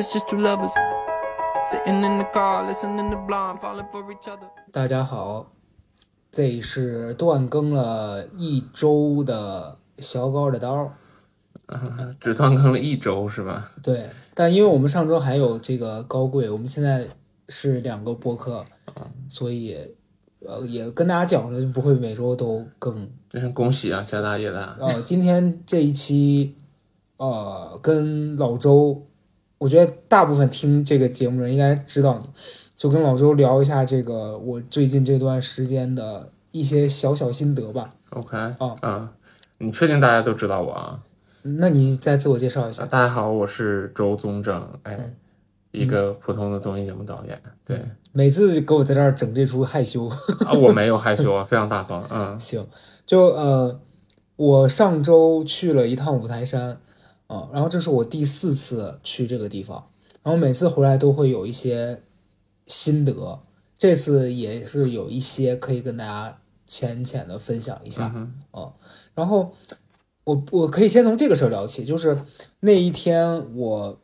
Was just two lovers sitting in the car, listening to Blonde, falling for each other. 大家好，这是断更了一周的小高的刀。只断更了一周是吧？对，但因为我们上周还有这个高贵，我们现在是两个播客，所以呃也跟大家讲了，就不会每周都更。真是恭喜啊，家大业大。呃，今天这一期，呃，跟老周，我觉得大部分听这个节目人应该知道你，就跟老周聊一下这个我最近这段时间的一些小小心得吧。OK，哦啊，你确定大家都知道我啊？那你再自我介绍一啊下。大家好，我是周宗正，哎，嗯一个普通的综艺节目导演。对每次给我在这儿整这出害羞。啊，我没有害羞啊，非常大方。嗯 行，就呃，我上周去了一趟五台山，啊、然后这是我第四次去这个地方，然后每次回来都会有一些心得，这次也是有一些可以跟大家浅浅的分享一下。嗯哼然后我我可以先从这个事儿聊起，就是那一天我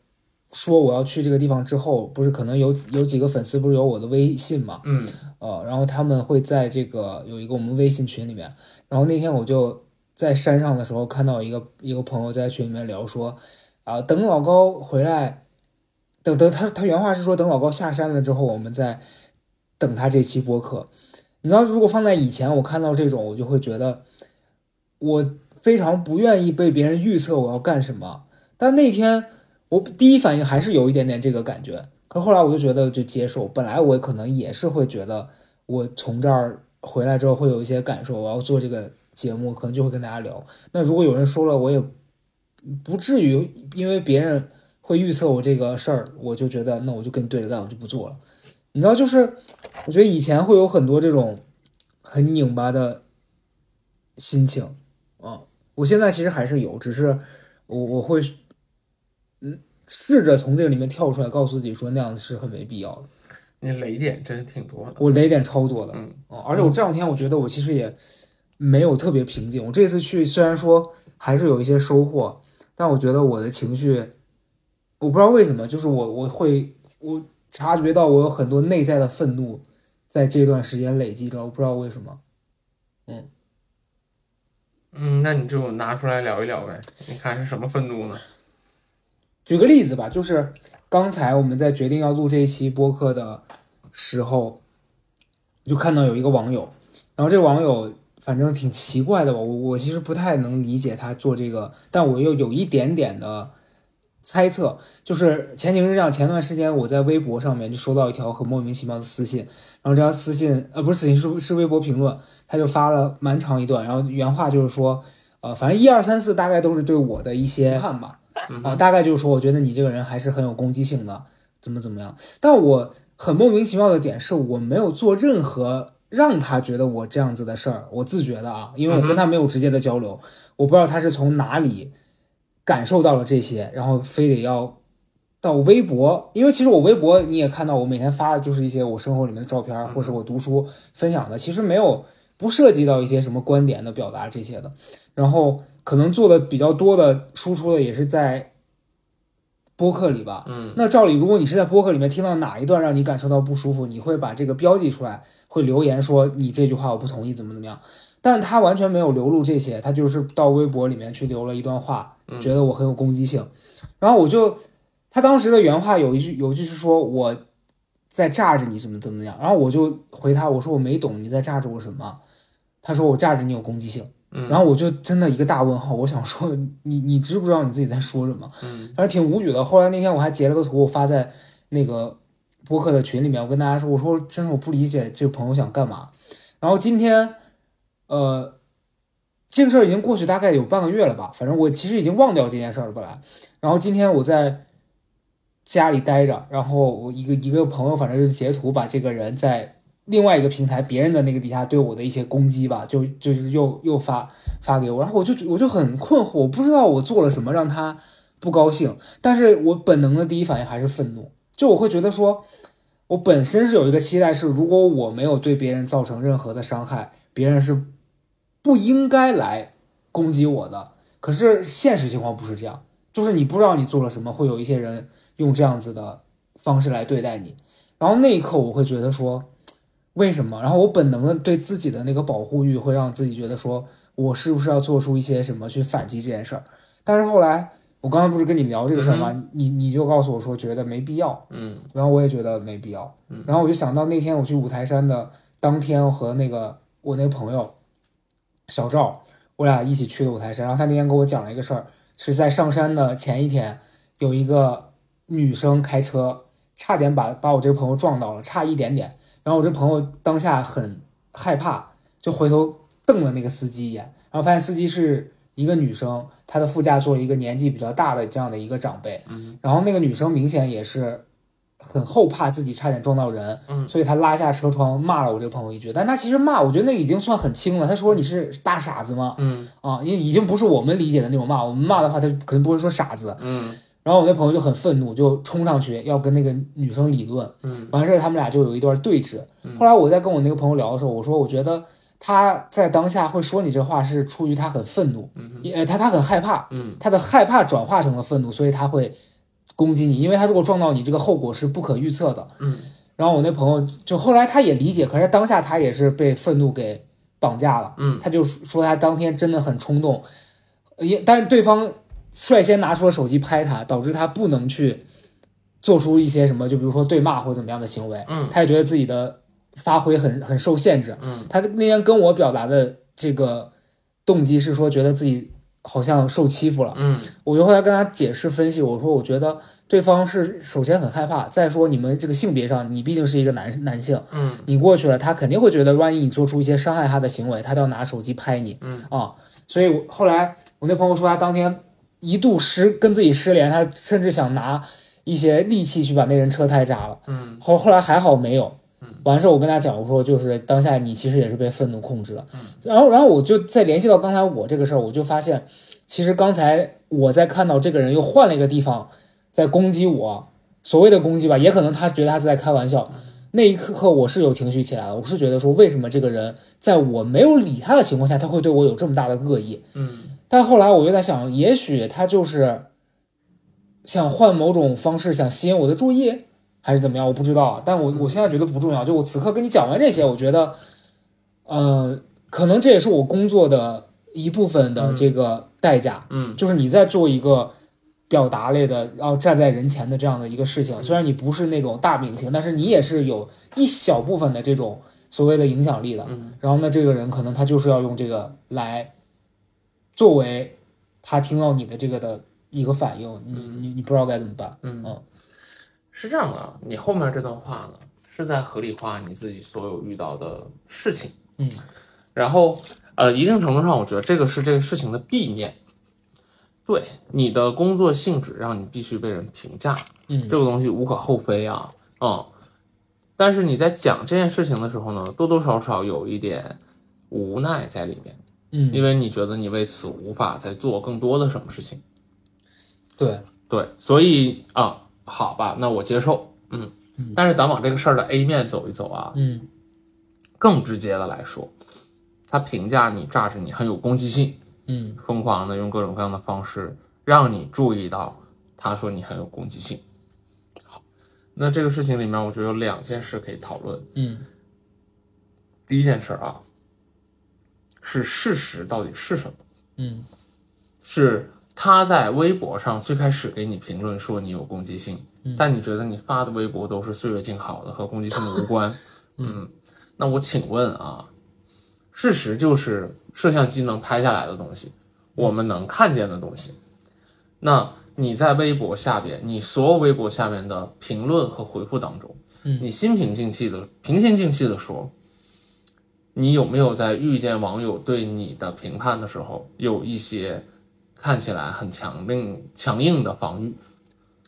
说我要去这个地方之后，不是可能有有几个粉丝不是有我的微信嘛，嗯呃，然后他们会在这个有一个我们微信群里面，然后那天我就在山上的时候看到一个一个朋友在群里面聊说，啊、等老高回来，等等他他原话是说等老高下山了之后，我们再等他这期播客。你知道，如果放在以前，我看到这种，我就会觉得我非常不愿意被别人预测我要干什么。但那天我第一反应还是有一点点这个感觉，可后来我就觉得就接受。本来我可能也是会觉得，我从这儿回来之后会有一些感受，我要做这个节目，可能就会跟大家聊。那如果有人说了，我也不至于因为别人会预测我这个事儿，我就觉得那我就跟你对着干，我就不做了。你知道，就是我觉得以前会有很多这种很拧巴的心情啊，我现在其实还是有，只是我我会嗯试着从这个里面跳出来，告诉自己说那样是很没必要的。你雷点真是挺多的。我雷点超多的，嗯啊，而且我这两天我觉得我其实也没有特别平静。我这次去虽然说还是有一些收获，但我觉得我的情绪，我不知道为什么，就是我我会我察觉到我有很多内在的愤怒在这段时间累积着，我不知道为什么。嗯嗯，那你就拿出来聊一聊呗。你看是什么愤怒呢？举个例子吧，就是刚才我们在决定要录这一期播客的时候，就看到有一个网友，然后这个网友反正挺奇怪的吧，我我其实不太能理解他做这个，但我又有一点点的猜测，就是前情是这样，前段时间我在微博上面就收到一条很莫名其妙的私信，然后这条私信呃不是私信是是微博评论，他就发了蛮长一段，然后原话就是说，呃反正一二三四大概都是对我的一些看吧。啊，大概就是说，我觉得你这个人还是很有攻击性的，怎么怎么样。但我很莫名其妙的点是我没有做任何让他觉得我这样子的事儿，我自觉的啊，因为我跟他没有直接的交流，我不知道他是从哪里感受到了这些，然后非得要到微博，因为其实我微博你也看到，我每天发的就是一些我生活里面的照片，或是我读书分享的，其实没有不涉及到一些什么观点的表达这些的，然后可能做的比较多的输出的也是在播客里吧。嗯，那照理，如果你是在播客里面听到哪一段让你感受到不舒服，你会把这个标记出来，会留言说你这句话我不同意，怎么怎么样。但他完全没有流露这些，他就是到微博里面去留了一段话，觉得我很有攻击性。然后我就，他当时的原话有一句，有一句是说我在炸着你怎么怎么样，然后我就回他，我说我没懂你在炸着我什么。他说我炸着你有攻击性，嗯然后我就真的一个大问号，我想说你你知不知道你自己在说什么？嗯反正挺无语的。后来那天我还截了个图，我发在那个播客的群里面，我跟大家说，我说真的我不理解这个朋友想干嘛。然后今天，呃，这个事儿已经过去大概有半个月了吧，反正我其实已经忘掉这件事儿了本来。然后今天我在家里待着，然后我一个一个朋友，反正就截图把这个人在另外一个平台别人的那个底下对我的一些攻击吧，就就是又又发发给我，然后我就我就很困惑，我不知道我做了什么让他不高兴，但是我本能的第一反应还是愤怒，就我会觉得说，我本身是有一个期待是，如果我没有对别人造成任何的伤害，别人是不应该来攻击我的。可是现实情况不是这样，就是你不知道你做了什么，会有一些人用这样子的方式来对待你。然后那一刻我会觉得说，为什么？然后我本能的对自己的那个保护欲会让自己觉得说我是不是要做出一些什么去反击这件事儿？但是后来我刚才不是跟你聊这个事儿吗？你你就告诉我说觉得没必要，嗯然后我也觉得没必要。嗯然后我就想到那天我去五台山的当天和那个我那个朋友小赵，我俩一起去的五台山。然后他那天跟我讲了一个事儿，是在上山的前一天，有一个女生开车，差点把把我这个朋友撞到了，差一点点。然后我这朋友当下很害怕，就回头瞪了那个司机一眼，然后发现司机是一个女生，她的副驾坐了一个年纪比较大的这样的一个长辈。嗯然后那个女生明显也是很后怕自己差点撞到人，嗯所以她拉下车窗骂了我这个朋友一句。但她其实骂，我觉得那已经算很轻了。她说你是大傻子吗？嗯啊，因为已经不是我们理解的那种骂，我们骂的话，她肯定不会说傻子。嗯然后我那朋友就很愤怒，就冲上去要跟那个女生理论。嗯完事儿，他们俩就有一段对峙嗯。后来我在跟我那个朋友聊的时候，我说我觉得他在当下会说你这话是出于他很愤怒，嗯呃，他他很害怕，嗯他的害怕转化成了愤怒，所以他会攻击你，因为他如果撞到你，这个后果是不可预测的。嗯然后我那朋友就后来他也理解，可是当下他也是被愤怒给绑架了。嗯他就说他当天真的很冲动，也但是对方率先拿出了手机拍他，导致他不能去做出一些什么，就比如说对骂或者怎么样的行为。嗯他也觉得自己的发挥很很受限制。嗯。他那天跟我表达的这个动机是说，觉得自己好像受欺负了。嗯。我就后来跟他解释分析，我说我觉得对方是首先很害怕，再说你们这个性别上，你毕竟是一个男男性，嗯。你过去了，他肯定会觉得，万一你做出一些伤害他的行为，他都要拿手机拍你，嗯。啊，所以我后来我那朋友说，他当天一度失跟自己失联，他甚至想拿一些利器去把那人车胎扎了，嗯。后后来还好没有。完事儿我跟他讲，我说就是当下你其实也是被愤怒控制了，然后然后我就再联系到刚才我这个事儿，我就发现，其实刚才我在看到这个人又换了一个地方在攻击我，所谓的攻击吧，也可能他觉得他是在开玩笑。那一刻我是有情绪起来了，我是觉得说为什么这个人在我没有理他的情况下，他会对我有这么大的恶意？嗯。但后来我又在想，也许他就是想换某种方式，想吸引我的注意，还是怎么样？我不知道。但我我现在觉得不重要。就我此刻跟你讲完这些，我觉得，呃，可能这也是我工作的一部分的这个代价。嗯就是你在做一个表达类的，然后站在人前的这样的一个事情。虽然你不是那种大明星，但是你也是有一小部分的这种所谓的影响力的。嗯然后呢，这个人可能他就是要用这个来作为他听到你的这个的一个反应，你你你不知道该怎么办。嗯嗯，是这样的，你后面这段话呢，是在合理化你自己所有遇到的事情。嗯，然后呃，一定程度上，我觉得这个是这个事情的弊面。对你的工作性质，让你必须被人评价，嗯这个东西无可厚非啊，嗯。但是你在讲这件事情的时候呢，多多少少有一点无奈在里面，嗯，因为你觉得你为此无法再做更多的什么事情。对，对，所以啊，好吧，那我接受，嗯。但是咱往这个事儿的 A 面走一走啊，嗯更直接的来说，他评价你、榨着你很有攻击性，嗯疯狂的用各种各样的方式让你注意到，他说你很有攻击性。好，那这个事情里面，我觉得有两件事可以讨论。嗯第一件事啊，是事实到底是什么？嗯是他在微博上最开始给你评论说你有攻击性，但你觉得你发的微博都是岁月静好的，和攻击性无关。嗯，那我请问啊，事实就是摄像机能拍下来的东西，我们能看见的东西。那你在微博下边，你所有微博下面的评论和回复当中，嗯你心平静气的、平心静气的说，你有没有在遇见网友对你的评判的时候，有一些看起来很强硬、强硬的防御？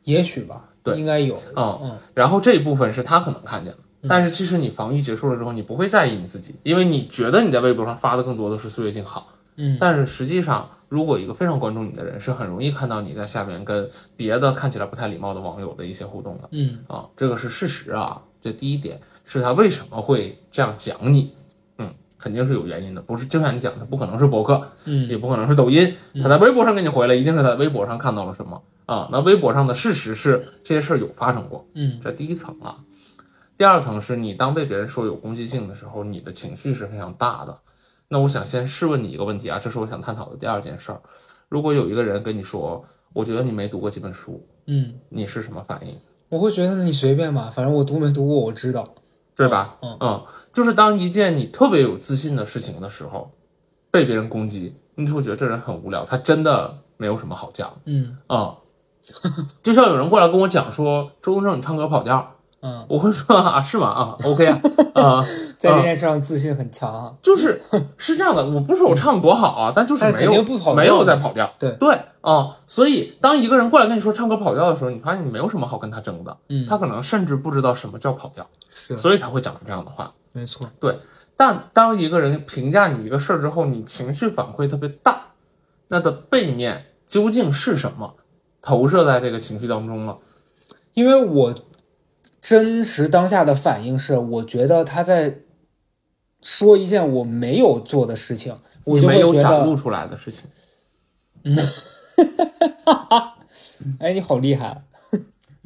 也许吧，对应该有。啊、嗯然后这一部分是他可能看见的，但是其实你防御结束了之后，你不会在意你自己，因为你觉得你在微博上发的更多的是岁月静好，嗯但是实际上，如果一个非常关注你的人，是很容易看到你在下面跟别的看起来不太礼貌的网友的一些互动的嗯啊，这个是事实啊。这第一点是他为什么会这样讲你，嗯，肯定是有原因的，不是就像你讲的，不可能是博客，嗯也不可能是抖音，他在微博上给你回来，一定是在微博上看到了什么啊？那微博上的事实是这些事儿有发生过，嗯这第一层啊。第二层是你当被别人说有攻击性的时候，你的情绪是非常大的。那我想先试问你一个问题啊，这是我想探讨的第二件事儿。如果有一个人跟你说，我觉得你没读过几本书，嗯，你是什么反应？我会觉得你随便吧，反正我读没读过我知道。对吧？嗯就是当一件你特别有自信的事情的时候，被别人攻击，你就会觉得这人很无聊，他真的没有什么好讲嗯啊、就像有人过来跟我讲说，周东正你唱歌跑调，嗯，我会说啊，是吗？啊，OK 啊，啊、在这件事上自信很强啊。就是是这样的，我不是说我唱的多好啊，但就是没有没有在跑调。对对啊、所以当一个人过来跟你说唱歌跑调的时候，你发现你没有什么好跟他争的，嗯他可能甚至不知道什么叫跑调，是所以才会讲出这样的话。没错。对但当一个人评价你一个事儿之后，你情绪反馈特别大，那的背面究竟是什么投射在这个情绪当中了？因为我真实当下的反应是，我觉得他在说一件我没有做的事情，我你没有展露出来的事情，嗯 哎，你好厉害。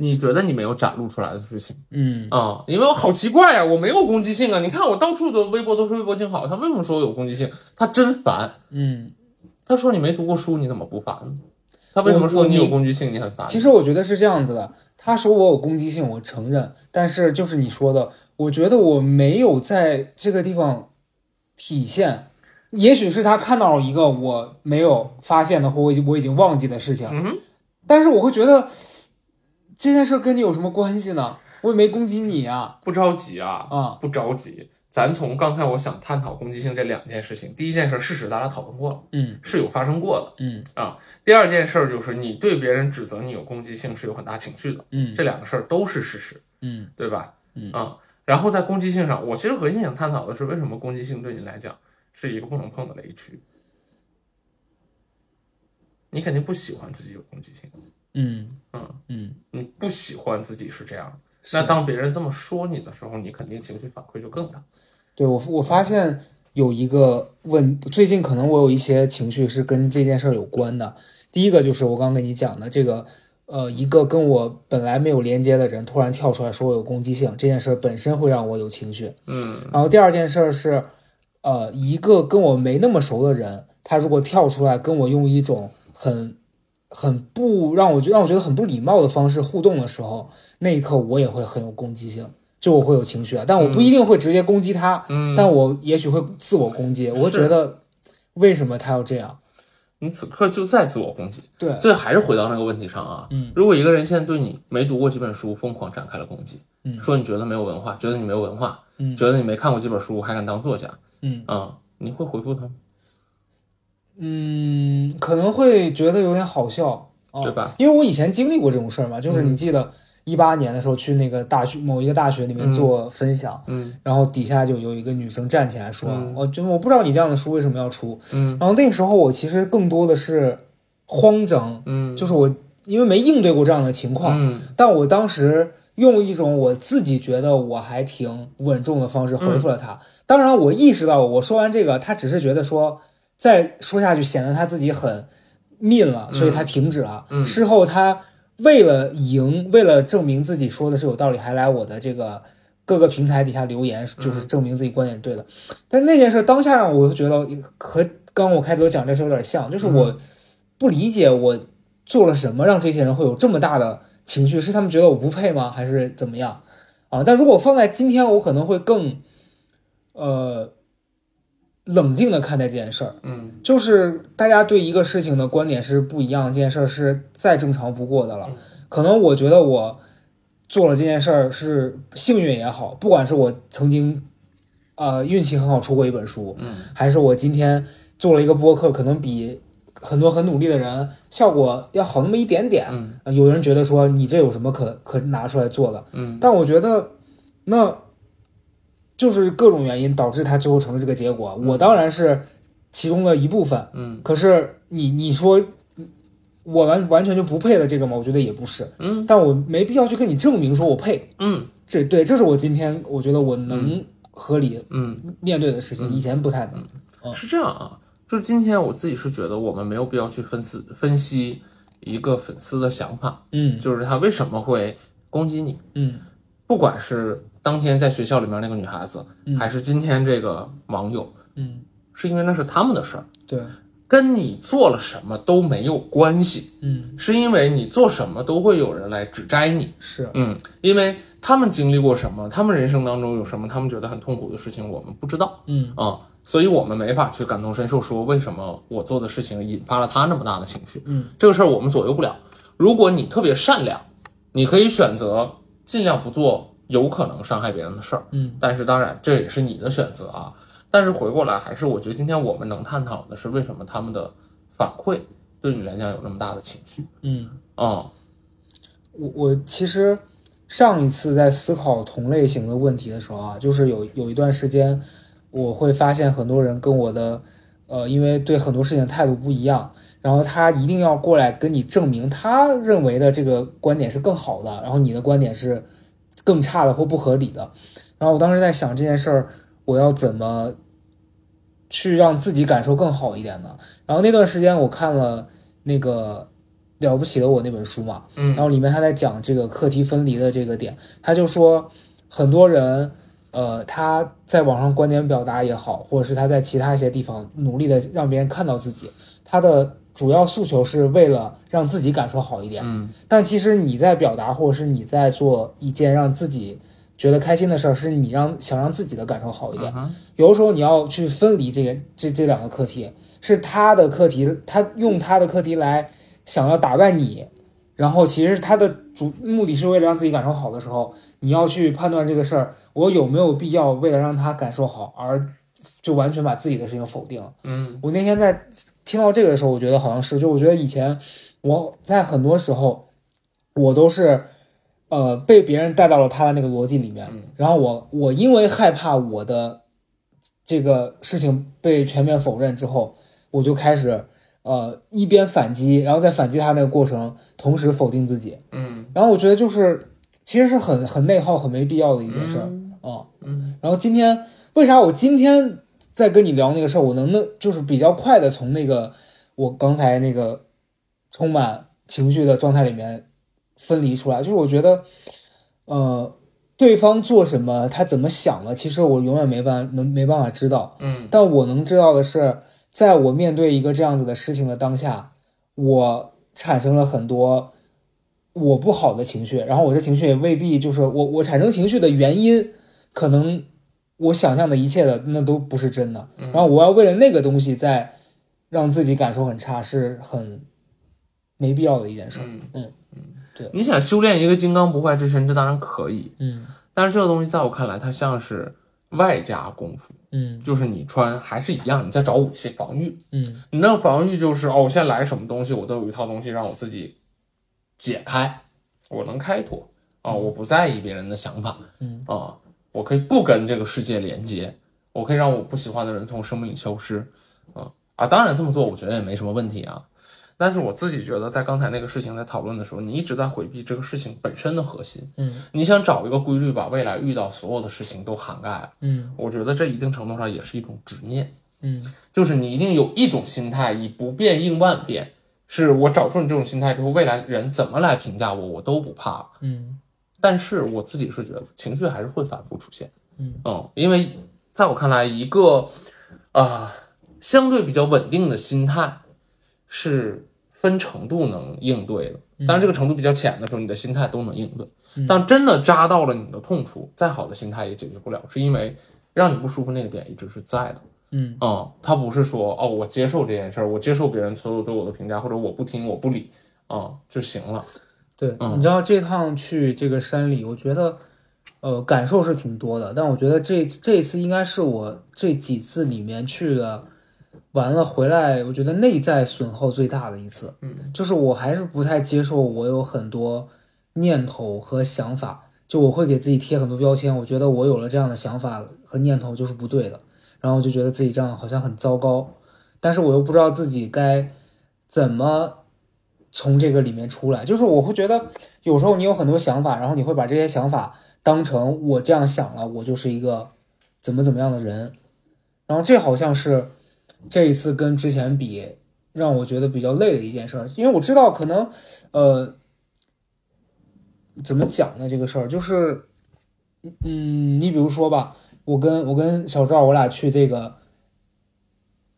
你觉得你没有展露出来的事情嗯啊、因为我好奇怪呀、我没有攻击性啊！你看我到处的微博都是微博静好，他为什么说我有攻击性？他真烦。嗯，他说你没读过书，你怎么不烦呢？他为什么说你有攻击性，你很烦？其实我觉得是这样子的，他说我有攻击性，我承认，但是就是你说的，我觉得我没有在这个地方体现。也许是他看到了一个我没有发现的，或我已经我已经忘记的事情，嗯，但是我会觉得这件事跟你有什么关系呢？我也没攻击你啊不着急啊，啊！不着急。咱从刚才我想探讨攻击性这两件事情，第一件事事实大家讨论过了，嗯是有发生过的。嗯啊第二件事儿就是你对别人指责你有攻击性是有很大情绪的，嗯这两个事儿都是事实，嗯对吧？嗯啊，然后在攻击性上，我其实核心想探讨的是，为什么攻击性对你来讲是一个不能碰的雷区？你肯定不喜欢自己有攻击性，嗯嗯，嗯，你不喜欢自己是这样那当别人这么说你的时候，你肯定情绪反馈就更大。对我我发现有一个问，最近可能我有一些情绪是跟这件事儿有关的。第一个就是我刚刚跟你讲的这个，呃，一个跟我本来没有连接的人突然跳出来说我有攻击性，这件事儿本身会让我有情绪。嗯然后第二件事儿是，呃，一个跟我没那么熟的人，他如果跳出来跟我用一种很很不让我觉让我觉得很不礼貌的方式互动的时候，那一刻我也会很有攻击性，就我会有情绪啊，但我不一定会直接攻击他，嗯，但我也许会自我攻击，我会觉得为什么他要这样？你此刻就在自我攻击。对，所以还是回到那个问题上啊，嗯，如果一个人现在对你没读过几本书疯狂展开了攻击，嗯说你觉得没有文化，觉得你没有文化，嗯觉得你没看过几本书还敢当作家，嗯啊、你会回复他吗？嗯，可能会觉得有点好笑，啊对吧？因为我以前经历过这种事儿嘛，就是嗯你记得一八年的时候去那个大学某一个大学里面嗯做分享，嗯然后底下就有一个女生站起来说：“嗯我就我不知道你这样的书为什么要出。”嗯然后那个时候我其实更多的是慌张，嗯，就是我因为没应对过这样的情况，嗯但我当时用一种我自己觉得我还挺稳重的方式回复了嗯他。当然，我意识到我说完这个，他只是觉得说再说下去显得他自己很 mean 了，所以他停止了。嗯事后他为了赢，为了证明自己说的是有道理，还来我的这个。各个平台底下留言，就是证明自己观点对的。但那件事当下让我就觉得和刚刚我开头讲这事有点像，就是我不理解我做了什么让这些人会有这么大的情绪，是他们觉得我不配吗？还是怎么样啊？但如果放在今天，我可能会更呃冷静的看待这件事儿。嗯就是大家对一个事情的观点是不一样，这件事儿是再正常不过的了。可能我觉得我做了这件事儿是幸运也好，不管是我曾经呃运气很好出过一本书，嗯还是我今天做了一个播客，可能比很多很努力的人效果要好那么一点点。嗯呃有人觉得说你这有什么可可拿出来做的？嗯但我觉得那就是各种原因导致他最后成了这个结果。我当然是其中的一部分，嗯。可是你你说我完完全就不配的这个吗？我觉得也不是，嗯。但我没必要去跟你证明说我配。嗯。这对，这是我今天我觉得我能合理嗯，面对的事情，以前不太能。嗯。是这样啊，就是今天我自己是觉得我们没有必要去分析分析一个粉丝的想法，嗯。就是他为什么会攻击你，嗯。不管是当天在学校里面那个女孩子，还是今天这个网友，嗯，是因为那是他们的事儿，对，跟你做了什么都没有关系，嗯。是因为你做什么都会有人来指摘你，是，嗯，因为他们经历过什么，他们人生当中有什么他们觉得很痛苦的事情，我们不知道嗯。啊、所以我们没法去感同身受，说为什么我做的事情引发了他那么大的情绪，嗯，这个事儿我们左右不了。如果你特别善良，你可以选择尽量不做有可能伤害别人的事儿，嗯但是当然这也是你的选择啊。但是回过来，还是我觉得今天我们能探讨的是为什么他们的反馈对你来讲有那么大的情绪嗯。啊、我我其实上一次在思考同类型的问题的时候啊，就是有有一段时间，我会发现很多人跟我的，呃，因为对很多事情态度不一样，然后他一定要过来跟你证明他认为的这个观点是更好的，然后你的观点是更差的或不合理的。然后我当时在想这件事儿，我要怎么去让自己感受更好一点呢？然后那段时间我看了那个《了不起的我》那本书嘛，嗯然后里面他在讲这个课题分离的这个点，他就说很多人，呃，他在网上观点表达也好，或者是他在其他一些地方努力的让别人看到自己，他的主要诉求是为了让自己感受好一点。嗯但其实你在表达，或者是你在做一件让自己觉得开心的事儿，是你让想让自己的感受好一点。嗯有的时候你要去分离这个这这两个课题，是他的课题，他用他的课题来想要打败你，然后其实他的主目的是为了让自己感受好的时候，你要去判断这个事儿，我有没有必要为了让他感受好而就完全把自己的事情否定了。嗯我那天在听到这个的时候，我觉得好像是，就我觉得以前我在很多时候，我都是呃被别人带到了他的那个逻辑里面，嗯。然后我我因为害怕我的这个事情被全面否认之后，我就开始呃一边反击，然后在反击他那个过程，同时否定自己，嗯。然后我觉得就是其实是很很内耗、很没必要的一件事儿啊。嗯。然后今天为啥我今天在跟你聊那个事儿，我能那就是比较快的从那个我刚才那个充满情绪的状态里面分离出来，就是我觉得，呃，对方做什么，他怎么想的，其实我永远没办能没办法知道，嗯。但我能知道的是，在我面对一个这样子的事情的当下，我产生了很多我不好的情绪，然后我这情绪也未必就是我我产生情绪的原因，可能我想象的一切的那都不是真的，然后我要为了那个东西再让自己感受很差，是很没必要的一件事。嗯。嗯对。你想修炼一个金刚不坏之身，这当然可以，嗯。但是这个东西在我看来，它像是外加功夫，嗯。就是你穿还是一样，你在找武器防御，嗯。你那个防御就是哦，我现在来什么东西，我都有一套东西让我自己解开，我能开脱。啊、我不在意别人的想法嗯。啊、我可以不跟这个世界连接，我可以让我不喜欢的人从生命里消失啊啊！当然这么做，我觉得也没什么问题啊。但是我自己觉得，在刚才那个事情在讨论的时候，你一直在回避这个事情本身的核心。嗯你想找一个规律，把未来遇到所有的事情都涵盖了。嗯我觉得这一定程度上也是一种执念。嗯就是你一定有一种心态，以不变应万变。是我找出你这种心态之后，未来人怎么来评价我，我都不怕。嗯但是我自己是觉得情绪还是会反复出现。嗯嗯，因为在我看来，一个啊、相对比较稳定的心态是分程度能应对的。当然，这个程度比较浅的时候，你的心态都能应对。但真的扎到了你的痛处，再好的心态也解决不了，是因为让你不舒服那个点一直是在的。嗯嗯，他不是说哦，我接受这件事儿，我接受别人所有对我的评价，或者我不听我不理啊、就行了。对，嗯。你知道这趟去这个山里，我觉得，呃，感受是挺多的，但我觉得这这一次应该是我这几次里面去的，完了回来，我觉得内在损耗最大的一次。嗯，就是我还是不太接受我有很多念头和想法，就我会给自己贴很多标签，我觉得我有了这样的想法和念头就是不对的，然后我就觉得自己这样好像很糟糕，但是我又不知道自己该怎么从这个里面出来。就是我会觉得有时候你有很多想法，然后你会把这些想法当成我这样想了，我就是一个怎么怎么样的人，然后这好像是这一次跟之前比让我觉得比较累的一件事儿，因为我知道可能呃怎么讲呢这个事儿就是嗯你比如说吧，我跟我跟小赵我俩去这个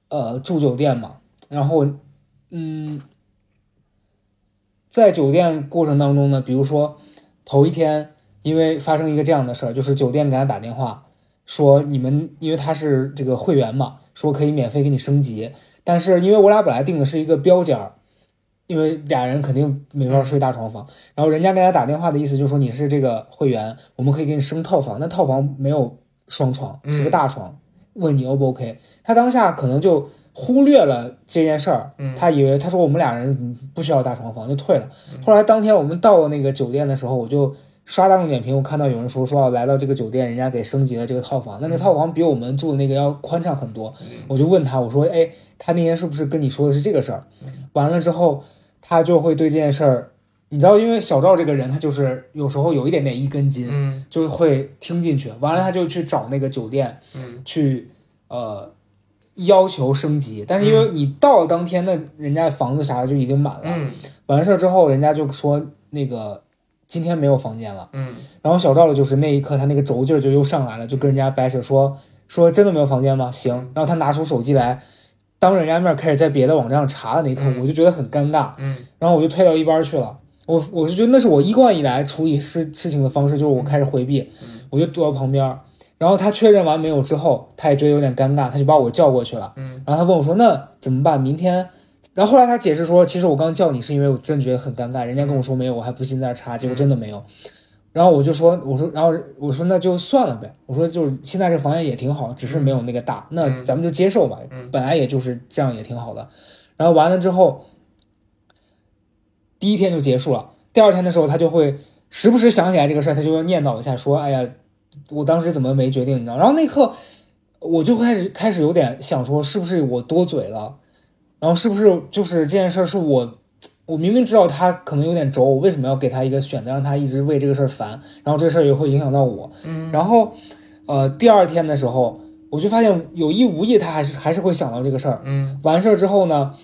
呃住酒店嘛，然后嗯在酒店过程当中呢，比如说头一天。因为发生一个这样的事儿，就是酒店给他打电话说你们，因为他是这个会员嘛，说可以免费给你升级。但是因为我俩本来订的是一个标间儿，因为俩人肯定没法睡大床房。然后人家给他打电话的意思就是说你是这个会员，我们可以给你升套房。那套房没有双床，是个大床，问你 O 不 OK？他当下可能就忽略了这件事儿，他以为他说我们俩人不需要大床房就退了。后来当天我们到那个酒店的时候，我就。刷大众点评，我看到有人说说要来到这个酒店，人家给升级了这个套房，那那套房比我们住的那个要宽敞很多。我就问他，我说，哎，他那天是不是跟你说的是这个事儿？完了之后，他就会对这件事儿，你知道，因为小赵这个人，他就是有时候有一点点一根筋，就会听进去。完了，他就去找那个酒店，去呃要求升级，但是因为你到了当天，那人家房子啥的就已经满了。完事儿之后，人家就说那个。今天没有房间了，嗯，然后小赵的就是那一刻他那个轴劲儿就又上来了，就跟人家掰扯说说真的没有房间吗？行，然后他拿出手机来，当人家面开始在别的网站上查的那一刻，我就觉得很尴尬，嗯，然后我就退到一边去了，我我是觉得那是我一贯以来处理事事情的方式，就是我开始回避，我就躲到旁边，然后他确认完没有之后，他也觉得有点尴尬，他就把我叫过去了，嗯，然后他问我说那怎么办？明天。然后后来他解释说，其实我刚叫你是因为我真觉得很尴尬，人家跟我说没有，我还不信在那查，结果真的没有。然后我就说，我说，然后我说那就算了呗，我说就是现在这房间也挺好，只是没有那个大，那咱们就接受吧，本来也就是这样也挺好的。然后完了之后，第一天就结束了，第二天的时候他就会时不时想起来这个事儿，他就会念叨一下说，哎呀，我当时怎么没决定，你知道？然后那刻我就开始开始有点想说，是不是我多嘴了？然后是不是就是这件事儿是我，我明明知道他可能有点轴，我为什么要给他一个选择，让他一直为这个事儿烦？然后这个事儿也会影响到我。嗯。然后，呃，第二天的时候，我就发现有意无意他还是还是会想到这个事儿。嗯。完事儿之后呢，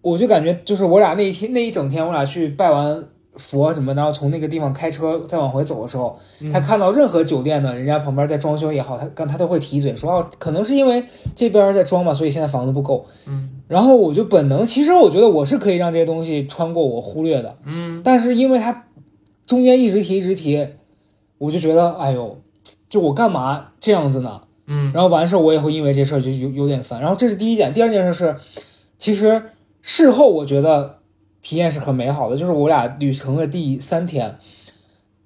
我就感觉就是我俩那一天那一整天，我俩去拜完。佛什么，然后从那个地方开车再往回走的时候，他看到任何酒店的人家旁边在装修也好，他刚他都会提嘴说哦，可能是因为这边在装嘛，所以现在房子不够。嗯，然后我就本能，其实我觉得我是可以让这些东西穿过我忽略的。嗯，但是因为他中间一直提一直提，我就觉得哎呦，就我干嘛这样子呢？嗯，然后完事儿我也会因为这事儿就有有点烦。然后这是第一件，第二件事是，其实事后我觉得。体验是很美好的，就是我俩旅程的第三天，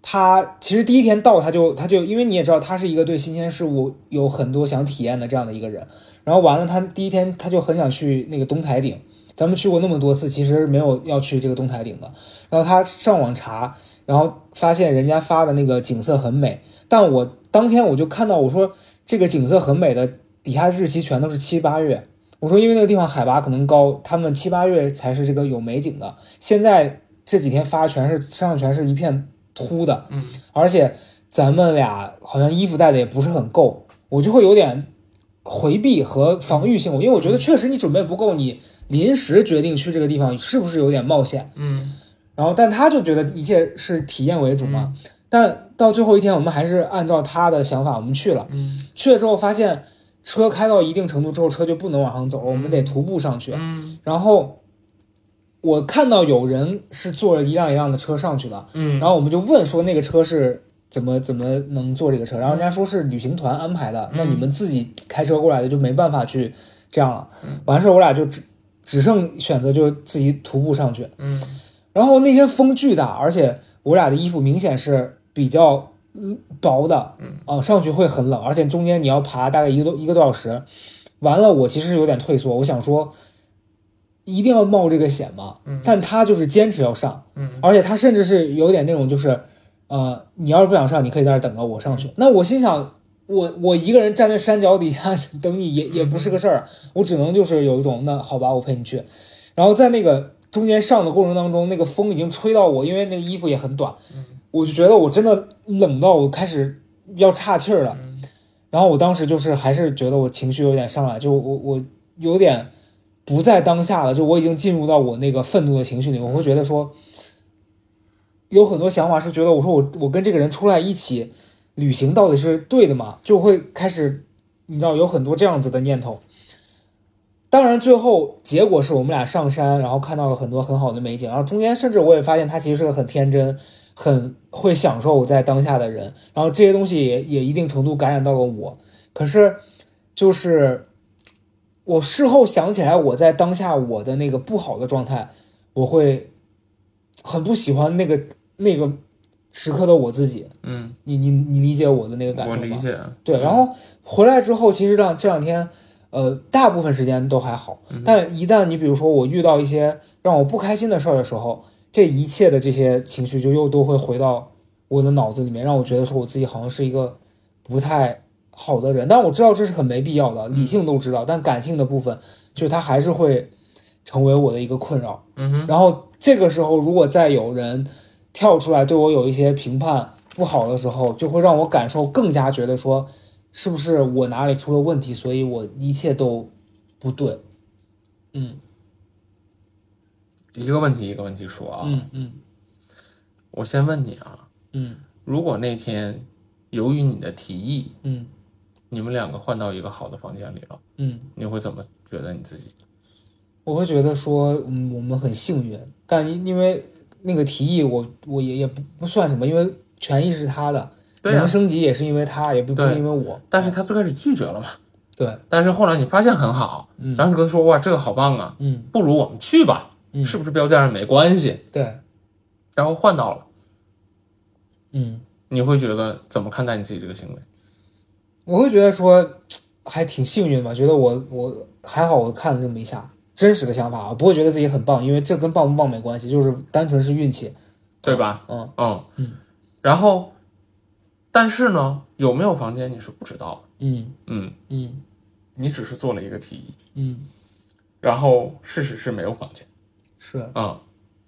他其实第一天到他就他就因为你也知道他是一个对新鲜事物有很多想体验的这样的一个人，然后完了他第一天他就很想去那个东台顶，咱们去过那么多次，其实没有要去这个东台顶的，然后他上网查，然后发现人家发的那个景色很美，但我当天我就看到我说这个景色很美的底下日期全都是七八月。我说，因为那个地方海拔可能高，他们七八月才是这个有美景的。现在这几天发全是身上全是一片秃的，嗯，而且咱们俩好像衣服带的也不是很够，我就会有点回避和防御性。因为我觉得确实你准备不够，你临时决定去这个地方是不是有点冒险？嗯，然后但他就觉得一切是体验为主嘛。但到最后一天，我们还是按照他的想法，我们去了。嗯，去了之后发现。车开到一定程度之后，车就不能往上走了，我们得徒步上去。嗯，然后我看到有人是坐着一辆一辆的车上去的。嗯，然后我们就问说那个车是怎么怎么能坐这个车？然后人家说是旅行团安排的，那你们自己开车过来的就没办法去这样了。完事儿我俩就只只剩选择就自己徒步上去。嗯，然后那天风巨大，而且我俩的衣服明显是比较。嗯，薄的，嗯，啊，上去会很冷，而且中间你要爬大概一个多一个多小时，完了，我其实有点退缩，我想说，一定要冒这个险吗？嗯，但他就是坚持要上，嗯，而且他甚至是有点那种就是，呃，你要是不想上，你可以在这等着我上去。那我心想，我我一个人站在山脚底下等你也也不是个事儿，我只能就是有一种，那好吧，我陪你去。然后在那个中间上的过程当中，那个风已经吹到我，因为那个衣服也很短，嗯。我就觉得我真的冷到我开始要岔气儿了，然后我当时就是还是觉得我情绪有点上来，就我我有点不在当下了，就我已经进入到我那个愤怒的情绪里，我会觉得说，有很多想法是觉得我说我我跟这个人出来一起旅行到底是对的吗？就会开始你知道有很多这样子的念头。当然，最后结果是我们俩上山，然后看到了很多很好的美景，然后中间甚至我也发现他其实是个很天真、很会享受我在当下的人，然后这些东西也也一定程度感染到了我。可是，就是我事后想起来，我在当下我的那个不好的状态，我会很不喜欢那个那个时刻的我自己。嗯，你你你理解我的那个感受吗？我理解。对，然后回来之后，其实让这两天，呃，大部分时间都还好，但一旦你比如说我遇到一些让我不开心的事儿的时候，这一切的这些情绪就又都会回到我的脑子里面，让我觉得说我自己好像是一个不太好的人。但我知道这是很没必要的，理性都知道，但感性的部分就是它还是会成为我的一个困扰。嗯哼，然后这个时候，如果再有人跳出来对我有一些评判不好的时候，就会让我感受更加觉得说，是不是我哪里出了问题，所以我一切都不对。嗯一个问题一个问题说啊。嗯嗯。我先问你啊，嗯。如果那天由于你的提议，嗯。你们两个换到一个好的房间里了，嗯，你会怎么觉得你自己？我会觉得说，嗯，我们很幸运，但因因为那个提议我，我也也不不算什么，因为权益是他的，对升级也是因为他，也不不是因为我。但是他最开始拒绝了嘛，对，但是后来你发现很好，嗯。然后你跟他说哇这个好棒啊，嗯。不如我们去吧，嗯，是不是标价上没关系？对，然后换到了，嗯。你会觉得怎么看待你自己这个行为？我会觉得说还挺幸运吧，觉得我我还好，我看了这么一下，真实的想法啊，不会觉得自己很棒，因为这跟棒不棒没关系，就是单纯是运气，对吧？嗯。嗯。嗯。然后，但是呢，有没有房间你是不知道的，嗯。嗯，嗯。你只是做了一个提议，嗯，然后事实是没有房间。是，嗯，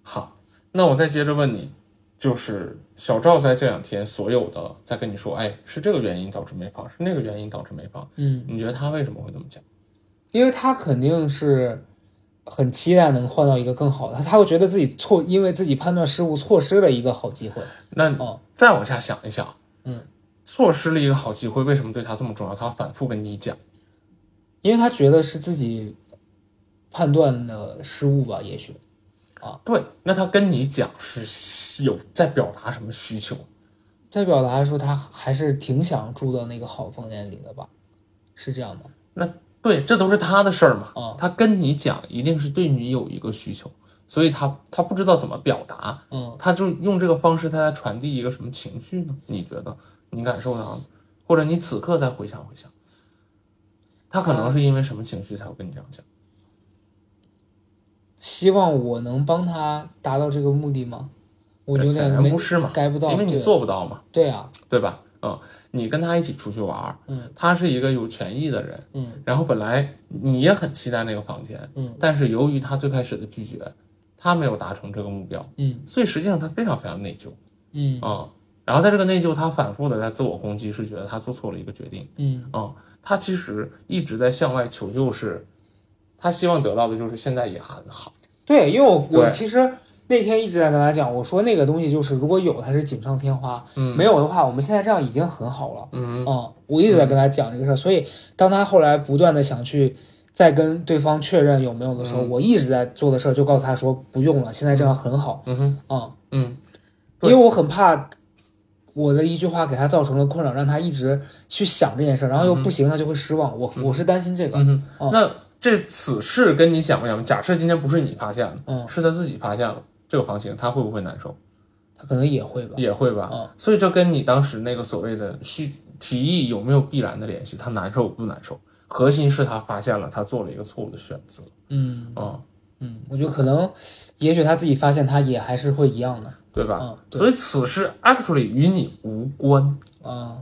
好，那我再接着问你，就是小赵在这两天所有的在跟你说，哎，是这个原因导致没房，是那个原因导致没房，嗯，你觉得他为什么会这么讲？因为他肯定是很期待能换到一个更好的，他他会觉得自己错，因为自己判断失误错失了一个好机会，那哦再往下想一想，嗯，错失了一个好机会，为什么对他这么重要？他反复跟你讲，因为他觉得是自己判断的失误吧，也许，对，那他跟你讲是有在表达什么需求？在表达说他还是挺想住到那个好房间里的吧，是这样的，那对，这都是他的事儿嘛。啊他跟你讲，一定是对你有一个需求，所以他他不知道怎么表达，嗯。他就用这个方式，他在传递一个什么情绪呢？你觉得你感受到了，或者你此刻再回想回想，他可能是因为什么情绪才会跟你这样讲？希望我能帮他达到这个目的吗？我有显点没然不是嘛，get 不到，因为你做不到嘛，对啊，对吧？嗯，你跟他一起出去玩儿，嗯。他是一个有权益的人，嗯。然后本来你也很期待那个房间，嗯但是由于他最开始的拒绝，他没有达成这个目标，嗯。所以实际上他非常非常内疚。嗯啊、然后在这个内疚，他反复的在自我攻击，是觉得他做错了一个决定嗯。啊、他其实一直在向外求救是，他希望得到的就是现在也很好，对，因为我我其实那天一直在跟他讲，我说那个东西就是如果有它是锦上添花，嗯，没有的话，我们现在这样已经很好了。嗯。嗯，我一直在跟他讲这个事儿，所以当他后来不断的想去再跟对方确认有没有的时候，嗯。我一直在做的事儿就告诉他说不用了，现在这样很好。嗯哼。嗯，嗯，因为我很怕我的一句话给他造成了困扰，让他一直去想这件事儿，然后又不行，他就会失望。我我是担心这个。嗯哦哼，那这此事跟你想不想？假设今天不是你发现的，嗯，是他自己发现了这个房型，他会不会难受？他可能也会吧。也会吧。嗯所以这跟你当时那个所谓的需提议有没有必然的联系？他难受不难受？核心是他发现了他做了一个错误的选择。嗯嗯，嗯，我觉得可能，也许他自己发现他也还是会一样的。对吧？嗯对所以此事 actually 与你无关，啊，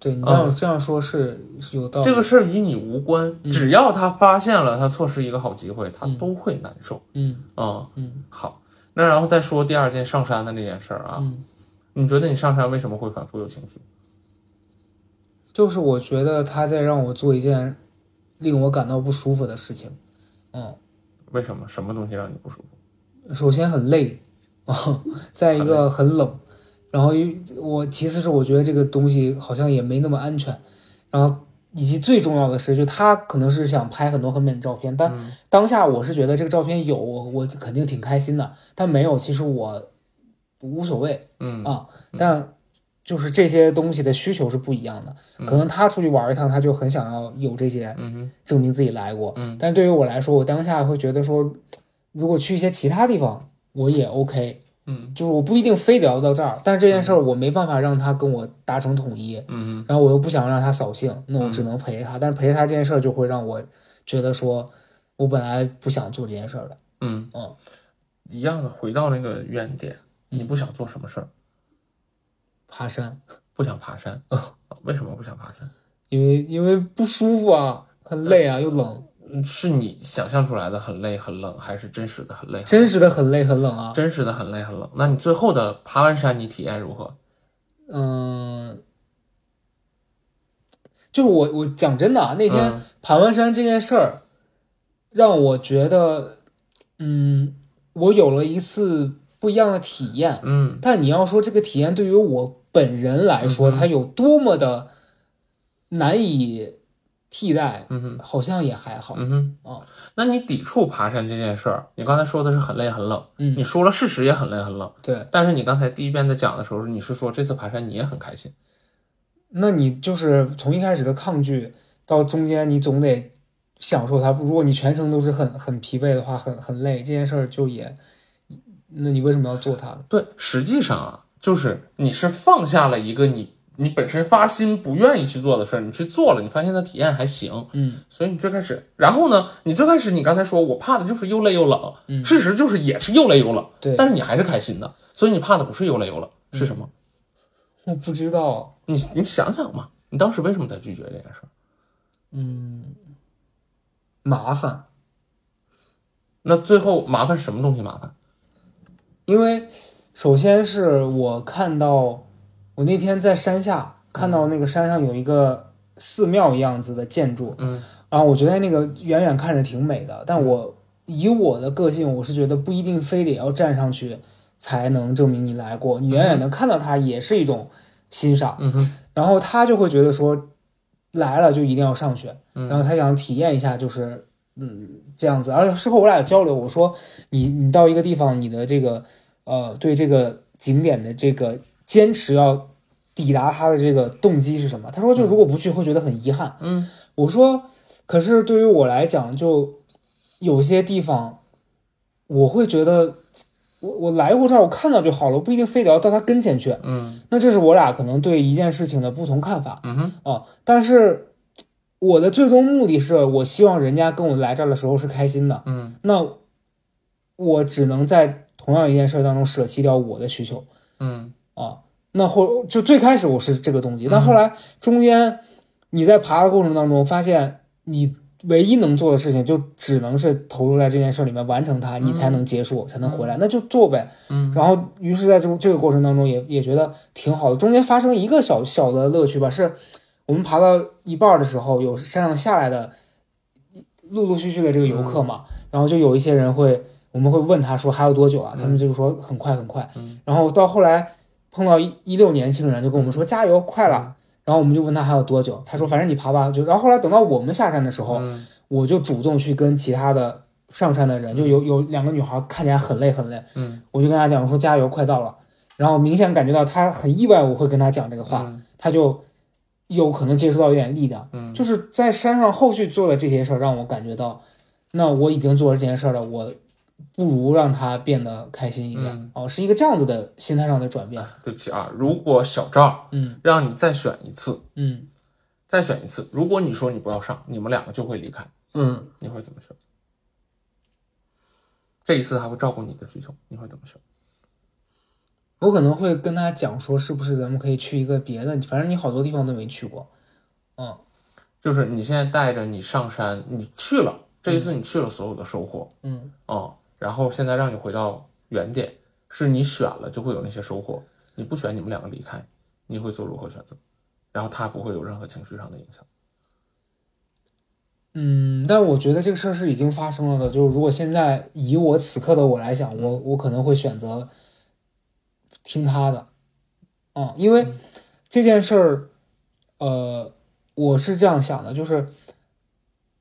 对你这样、这样说是是有道理。这个事儿与你无关。只要他发现了他错失一个好机会，他都会难受。嗯啊、嗯好，那然后再说第二件上山的那件事儿啊，嗯，你觉得你上山为什么会反复有情绪？就是我觉得他在让我做一件令我感到不舒服的事情。嗯，为什么？什么东西让你不舒服？首先很累啊，再一个很冷，然后一我其次是我觉得这个东西好像也没那么安全，然后以及最重要的是，就他可能是想拍很多很美的照片，但嗯。当下我是觉得这个照片有我我肯定挺开心的，但没有其实我无所谓嗯啊，但就是这些东西的需求是不一样的，可能他出去玩一趟他就很想要有这些嗯证明自己来过，嗯但对于我来说，我当下会觉得说，如果去一些其他地方，我也 OK，嗯。就是我不一定非得要到这儿，但是这件事儿我没办法让他跟我达成统一，嗯然后我又不想让他扫兴，那我只能陪着他，但是陪着他这件事儿就会让我觉得说，我本来不想做这件事儿的，嗯。嗯，一样的，回到那个原点，你不想做什么事儿？爬山，不想爬山。啊为什么不想爬山？因为因为不舒服啊，很累啊，又冷，嗯是你想象出来的很累很冷，还是真实的很累？真实的很累很冷啊，真实的很累很冷。那你最后的爬完山，你体验如何？嗯。就是我，我讲真的啊，那天嗯爬完山这件事儿，让我觉得，嗯，我有了一次不一样的体验。嗯但你要说这个体验对于我本人来说，嗯它有多么的难以替代，嗯哼好像也还好。嗯哼哦，那你抵触爬山这件事儿，你刚才说的是很累很冷，嗯你说了事实也很累很冷，对，但是你刚才第一遍在讲的时候，你是说这次爬山你也很开心。那你就是从一开始的抗拒到中间，你总得享受它。如果你全程都是很很疲惫的话，很很累，这件事儿就也，那你为什么要做它？对，实际上啊，就是你是放下了一个你你本身发心不愿意去做的事儿，你去做了，你发现它体验还行，嗯，所以你最开始，然后呢，你最开始你刚才说我怕的就是又累又冷，嗯事实就是也是又累又冷，对，但是你还是开心的，所以你怕的不是又累又冷，是什么？我不知道，你你想想嘛，你当时为什么在拒绝这件事儿？嗯，麻烦。那最后麻烦什么东西麻烦？因为首先是我看到，我那天在山下看到那个山上有一个寺庙一样子的建筑，嗯。然后我觉得那个远远看着挺美的，但我以我的个性，我是觉得不一定非得要站上去才能证明你来过，你远远的看到它也是一种欣赏。嗯哼。然后他就会觉得说，来了就一定要上去，嗯。然后他想体验一下，就是嗯这样子。而且事后我俩交流，我说你你到一个地方，你的这个呃对这个景点的这个坚持要抵达他的这个动机是什么？他说就如果不去会觉得很遗憾。嗯我说可是对于我来讲，就有些地方我会觉得。我我来过这儿，我看到就好了，我不一定非得要到他跟前去。嗯那这是我俩可能对一件事情的不同看法。嗯哼哦，但是我的最终目的是我希望人家跟我来这儿的时候是开心的，嗯那我只能在同样一件事当中舍弃掉我的需求嗯啊。那后就最开始我是这个动机，但后来中间你在爬的过程当中发现，你唯一能做的事情就只能是投入在这件事里面完成它，你才能结束，才能回来，那就做呗。嗯然后，于是在这这个过程当中也也觉得挺好的。中间发生一个小小的乐趣吧，是我们爬到一半的时候，有山上下来的陆陆续续的这个游客嘛，然后就有一些人会，我们会问他说还有多久啊？他们就是说很快很快。嗯然后到后来碰到一一六年轻人就跟我们说加油，快了。然后我们就问他还有多久，他说反正你爬吧。就然后后来等到我们下山的时候，嗯我就主动去跟其他的上山的人，就有有两个女孩看起来很累很累，嗯我就跟他讲，我说加油，快到了。然后明显感觉到他很意外，我会跟他讲这个话，嗯他就有可能接触到一点力量。嗯就是在山上后续做的这些事儿，让我感觉到，那我已经做了这件事儿了，我不如让他变得开心一点。嗯哦，是一个这样子的心态上的转变。对不起啊，如果小赵嗯让你再选一次，嗯再选一次，如果你说你不要上，你们两个就会离开，嗯，你会怎么选？这一次他会照顾你的需求，你会怎么选？我可能会跟他讲说，是不是咱们可以去一个别的，反正你好多地方都没去过。嗯就是你现在带着你上山，你去了这一次，你去了所有的收获，嗯哦，然后现在让你回到原点，是你选了就会有那些收获，你不选，你们两个离开，你会做如何选择？然后他不会有任何情绪上的影响。嗯，但我觉得这个事儿是已经发生了的。就是如果现在以我此刻的我来讲，我我可能会选择听他的，嗯，因为这件事儿，呃，我是这样想的，就是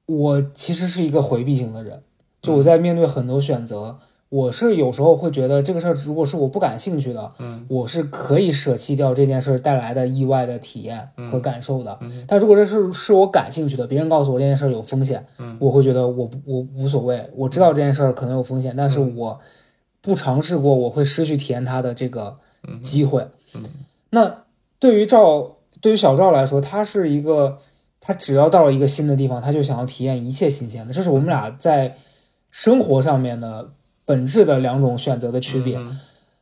我其实是一个回避型的人，就我在面对很多选择，我是有时候会觉得这个事儿如果是我不感兴趣的，嗯我是可以舍弃掉这件事儿带来的意外的体验和感受的。嗯但如果这是是我感兴趣的，别人告诉我这件事儿有风险，嗯我会觉得我我无所谓，我知道这件事儿可能有风险，但是我不尝试过，我会失去体验它的这个机会。嗯那对于赵，对于小赵来说，他是一个，他只要到了一个新的地方，他就想要体验一切新鲜的，这是我们俩在生活上面的本质的两种选择的区别。嗯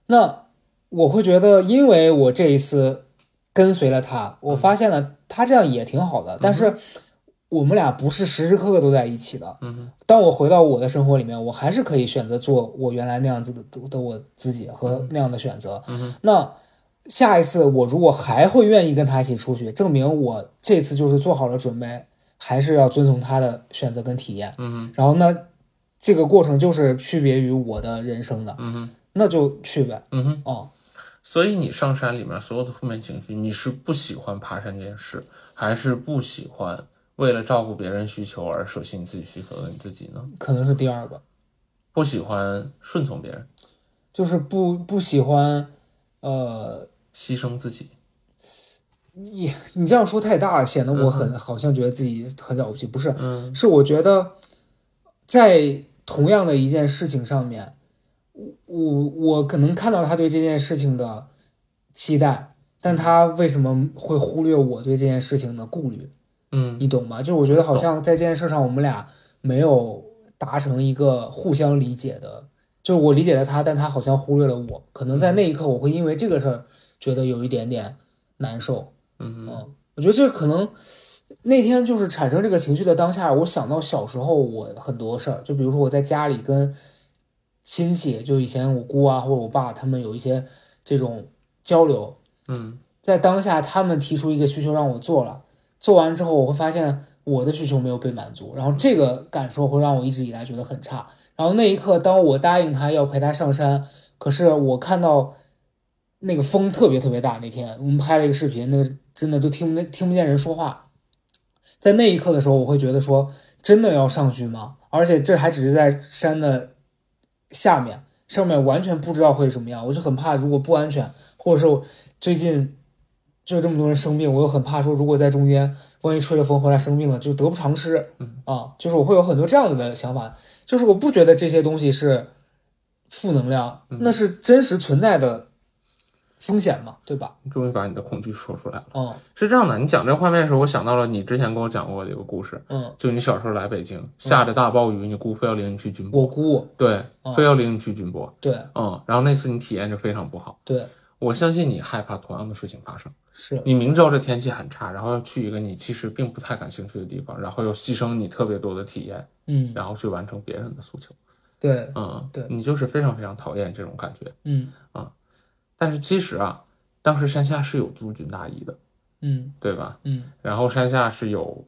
那我会觉得，因为我这一次跟随了他，我发现了他这样也挺好的，但是我们俩不是时时刻刻都在一起的。嗯当我回到我的生活里面，我还是可以选择做我原来那样子的的我自己和那样的选择。嗯那下一次我如果还会愿意跟他一起出去，证明我这次就是做好了准备，还是要遵从他的选择跟体验。嗯然后呢，这个过程就是区别于我的人生的，嗯哼那就去呗。嗯哼。哦，所以你上山里面所有的负面情绪，你是不喜欢爬山这件事，还是不喜欢为了照顾别人需求而舍弃你自己需求的你自己呢？可能是第二个，不喜欢顺从别人，就是不不喜欢，呃，牺牲自己。你你这样说太大了，显得我很、好像觉得自己很了不起，不是？嗯是我觉得在同样的一件事情上面，我我我可能看到他对这件事情的期待，但他为什么会忽略我对这件事情的顾虑？嗯你懂吗？就是我觉得好像在这件事上，我们俩没有达成一个互相理解的，就是我理解了他，但他好像忽略了我。可能在那一刻，我会因为这个事儿觉得有一点点难受。嗯嗯，我觉得这可能那天就是产生这个情绪的当下，我想到小时候我很多事儿，就比如说我在家里跟亲戚，就以前我姑啊或者我爸他们有一些这种交流，嗯在当下他们提出一个需求让我做了，做完之后我会发现我的需求没有被满足，然后这个感受会让我一直以来觉得很差。然后那一刻，当我答应他要陪他上山，可是我看到那个风特别特别大，那天我们拍了一个视频，那个真的都听不见听不见人说话。在那一刻的时候，我会觉得说，真的要上去吗？而且这还只是在山的下面，上面完全不知道会什么样，我就很怕如果不安全，或者说最近就这么多人生病，我又很怕说如果在中间万一吹了风回来生病了，就得不偿失。嗯啊，就是我会有很多这样子的想法，就是我不觉得这些东西是负能量，嗯那是真实存在的风险嘛，对吧？终于把你的恐惧说出来了。嗯。是这样的，你讲这个画面的时候，我想到了你之前跟我讲过的一个故事，嗯，就你小时候来北京，下着大暴雨，你姑非要领你去军博，我姑。对，嗯。非要领你去军博，对。嗯，然后那次你体验就非常不好。对。我相信你害怕同样的事情发生，是，你明知道这天气很差，然后要去一个你其实并不太感兴趣的地方，然后又牺牲你特别多的体验，嗯。然后去完成别人的诉求，对。嗯，对。你就是非常非常讨厌这种感觉。嗯但是其实啊，当时山下是有驻军大衣的，嗯对吧？嗯然后山下是有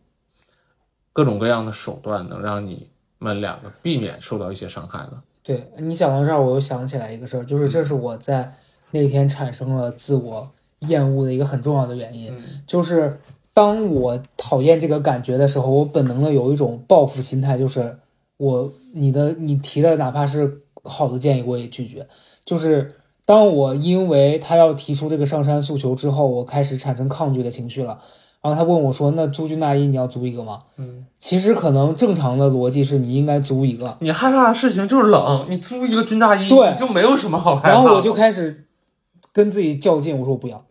各种各样的手段能让你们两个避免受到一些伤害的。对你讲到这儿，我又想起来一个事儿，就是这是我在那天产生了自我厌恶的一个很重要的原因，嗯就是当我讨厌这个感觉的时候，我本能的有一种报复心态，就是我你的你提的哪怕是好的建议我也拒绝，就是当我因为他要提出这个上山诉求之后，我开始产生抗拒的情绪了。然后他问我说：“那租军大衣你要租一个吗？”嗯，其实可能正常的逻辑是你应该租一个，你害怕的事情就是冷，你租一个军大衣，对就没有什么好害怕的。然后我就开始跟自己较劲，我说我不要。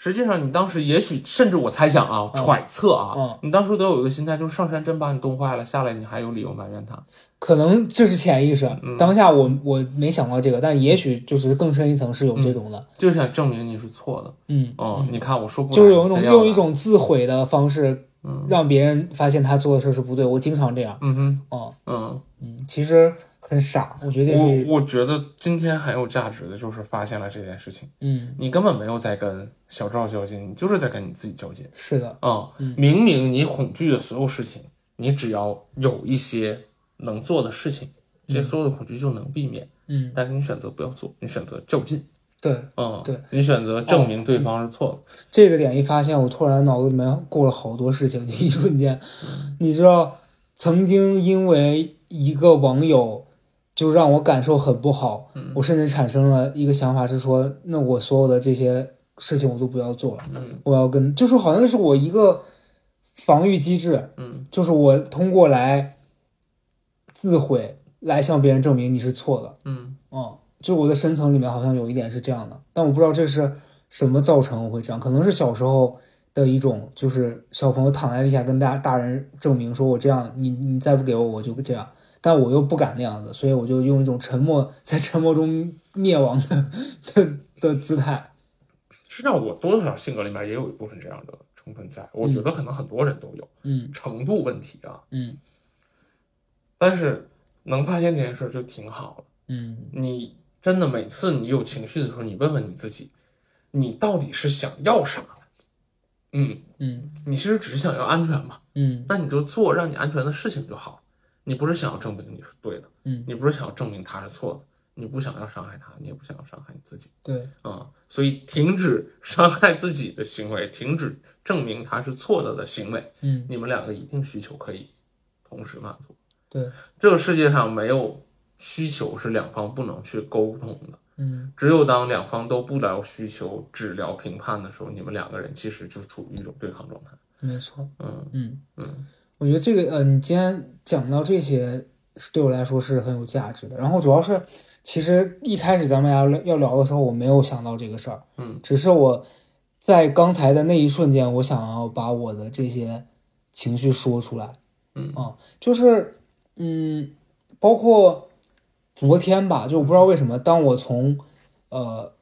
实际上，你当时也许甚至我猜想啊，嗯。揣测啊，嗯。你当时都有一个心态，就是上山真把你冻坏了，下来你还有理由埋怨他。可能这是潜意识，嗯。当下我我没想到这个，但也许就是更深一层是有这种的，就是想证明你是错的。嗯，哦，你看我说不，就是有一种用一，种自毁的方式嗯。让别人发现他做的事是不对。我经常这样，嗯哼，哦，嗯。嗯，其实很傻。我觉得我我觉得今天很有价值的就是发现了这件事情，嗯你根本没有在跟小赵较劲，你就是在跟你自己较劲是的，啊、明明你恐惧的所有事情，你只要有一些能做的事情，这些所有的恐惧就能避免。嗯但是你选择不要做，你选择较劲，对。嗯，对，你选择证明对方是错的，这个点一发现，我突然脑子里面过了好多事情，就一瞬间，你知道，曾经因为一个网友就让我感受很不好，我甚至产生了一个想法是说，那我所有的这些事情我都不要做了，我要跟，就是好像是我一个防御机制，嗯，就是我通过来自毁来向别人证明你是错的，嗯。嗯，就我的深层里面好像有一点是这样的，但我不知道这是什么造成我会这样，可能是小时候的一种，就是小朋友躺在地下跟大大人证明说我这样，你你再不给我我就这样，但我又不敢那样子，所以我就用一种沉默，在沉默中灭亡的的的姿态。实际上我多多少少性格里面也有一部分这样的成分在，我觉得可能很多人都有，嗯程度问题啊，嗯但是能发现这件事就挺好了。嗯你真的每次你有情绪的时候，你问问你自己，你到底是想要啥？嗯，嗯你其实只是想要安全嘛，嗯那你就做让你安全的事情就好。你不是想要证明你是对的，嗯，你不是想要证明他是错的，你不想要伤害他，你也不想要伤害你自己对，啊、所以停止伤害自己的行为，停止证明他是错的的行为，嗯你们两个一定需求可以同时满足。对，这个世界上没有需求是两方不能去沟通的。嗯只有当两方都不聊需求，只聊评判的时候，你们两个人其实就处于一种对抗状态。没错。嗯嗯嗯我觉得这个呃，你今天讲到这些，是对我来说是很有价值的。然后主要是，其实一开始咱们俩要聊的时候，我没有想到这个事儿，嗯，只是我在刚才的那一瞬间，我想要把我的这些情绪说出来。嗯啊，就是嗯，包括昨天吧，就我不知道为什么，当我从呃，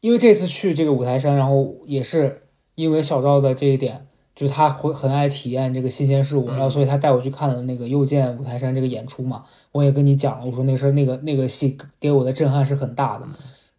因为这次去这个五台山，然后也是因为小赵的这一点，就是他会很爱体验这个新鲜事物，然后所以他带我去看了那个又见五台山这个演出嘛。我也跟你讲了，我说那事儿那个那个戏给我的震撼是很大的。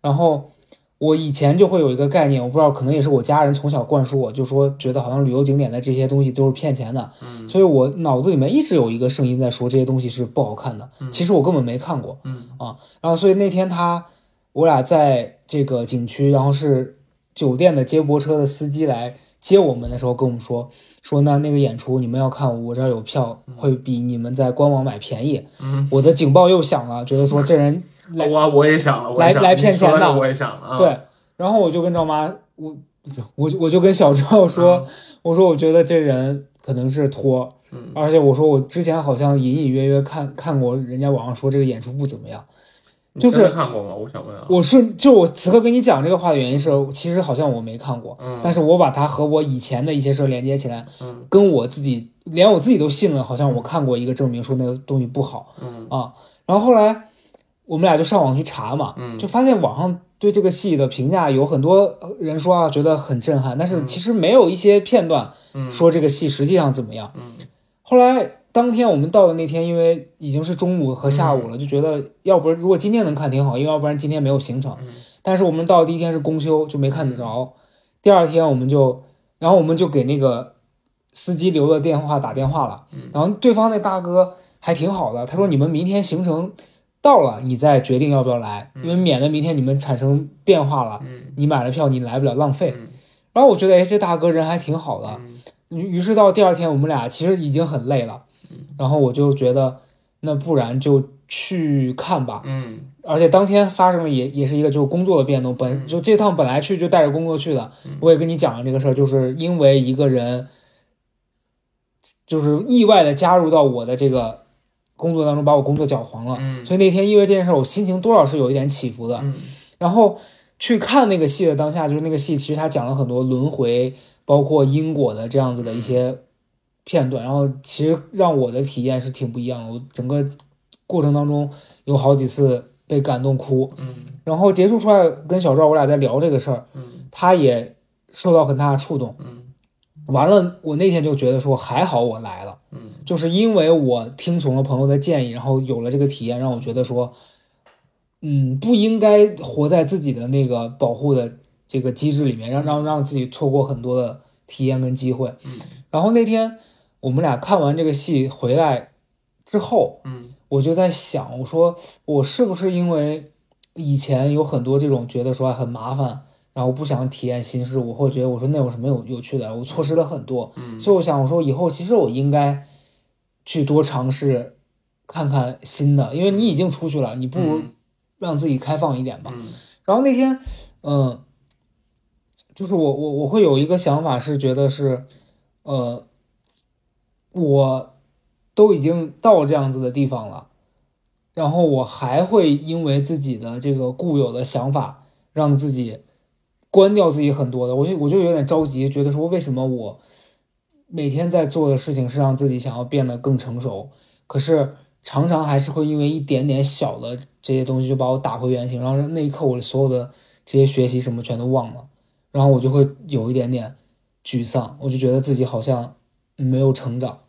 然后我以前就会有一个概念，我不知道可能也是我家人从小灌输我，就说觉得好像旅游景点的这些东西都是骗钱的，嗯所以我脑子里面一直有一个声音在说这些东西是不好看的。其实我根本没看过，嗯啊，然后所以那天他我俩在这个景区，然后是酒店的接驳车的司机来接我们的时候跟我们说说那那个演出你们要看我这儿有票，会比你们在官网买便宜。嗯，我的警报又响了，觉得说这人来我我也想了，来来骗钱的。我也想了啊。，对，然后我就跟赵妈，我我就我就跟小赵说，我说我觉得这人可能是托，嗯。而且我说我之前好像隐隐约约看看过人家网上说这个演出不怎么样，你就是看过吗？我想问啊。我是就我此刻跟你讲这个话的原因是，其实好像我没看过，嗯。但是我把它和我以前的一些事儿连接起来，嗯。跟我自己连我自己都信了，好像我看过一个证明说那个东西不好嗯。啊，然后后来我们俩就上网去查嘛，嗯。就发现网上对这个戏的评价有很多人说啊，觉得很震撼，但是嗯。其实没有一些片段嗯。说这个戏实际上怎么样。嗯。后来当天我们到的那天，因为已经是中午和下午了，就觉得要不然如果今天能看挺好，因为要不然今天没有行程。嗯。但是我们到的第一天是公休，就没看得着。第二天我们就，然后我们就给那个司机留了电话打电话了，嗯。然后对方那大哥还挺好的，他说你们明天行程到了，你再决定要不要来，因为免得明天你们产生变化了，嗯。你买了票你来不了浪费。嗯。然后我觉得哎这大哥人还挺好的，嗯。于于是到第二天，我们俩其实已经很累了，然后我就觉得，那不然就去看吧。嗯而且当天发生了也也是一个就是工作的变动，本就这趟本来去就带着工作去的，我也跟你讲了这个事儿，就是因为一个人，就是意外的加入到我的这个工作当中，把我工作搅黄了。嗯所以那天因为这件事，我心情多少是有一点起伏的。嗯然后去看那个戏的当下，就是那个戏其实他讲了很多轮回，包括因果的这样子的一些片段，然后其实让我的体验是挺不一样的。我整个过程当中有好几次被感动哭，嗯然后结束出来跟小赵我俩在聊这个事儿，嗯他也受到很大的触动。嗯完了，我那天就觉得说还好我来了，嗯，就是因为我听从了朋友的建议，然后有了这个体验，让我觉得说，嗯，不应该活在自己的那个保护的这个机制里面，让让让自己错过很多的体验跟机会。嗯，然后那天我们俩看完这个戏回来之后，嗯我就在想，我说我是不是因为以前有很多这种觉得说很麻烦，然后不想体验新事物，或者觉得我说那有什么有有趣的，我错失了很多。嗯所以我想，我说以后其实我应该去多尝试看看新的，因为你已经出去了，你不如嗯让自己开放一点吧。嗯然后那天，嗯，就是我我我会有一个想法是觉得是，呃，我都已经到这样子的地方了，然后我还会因为自己的这个固有的想法，让自己关掉自己很多的，我就我就有点着急，觉得说为什么我每天在做的事情是让自己想要变得更成熟，可是常常还是会因为一点点小的这些东西就把我打回原形，然后那一刻我所有的这些学习什么全都忘了，然后我就会有一点点沮丧，我就觉得自己好像没有成长，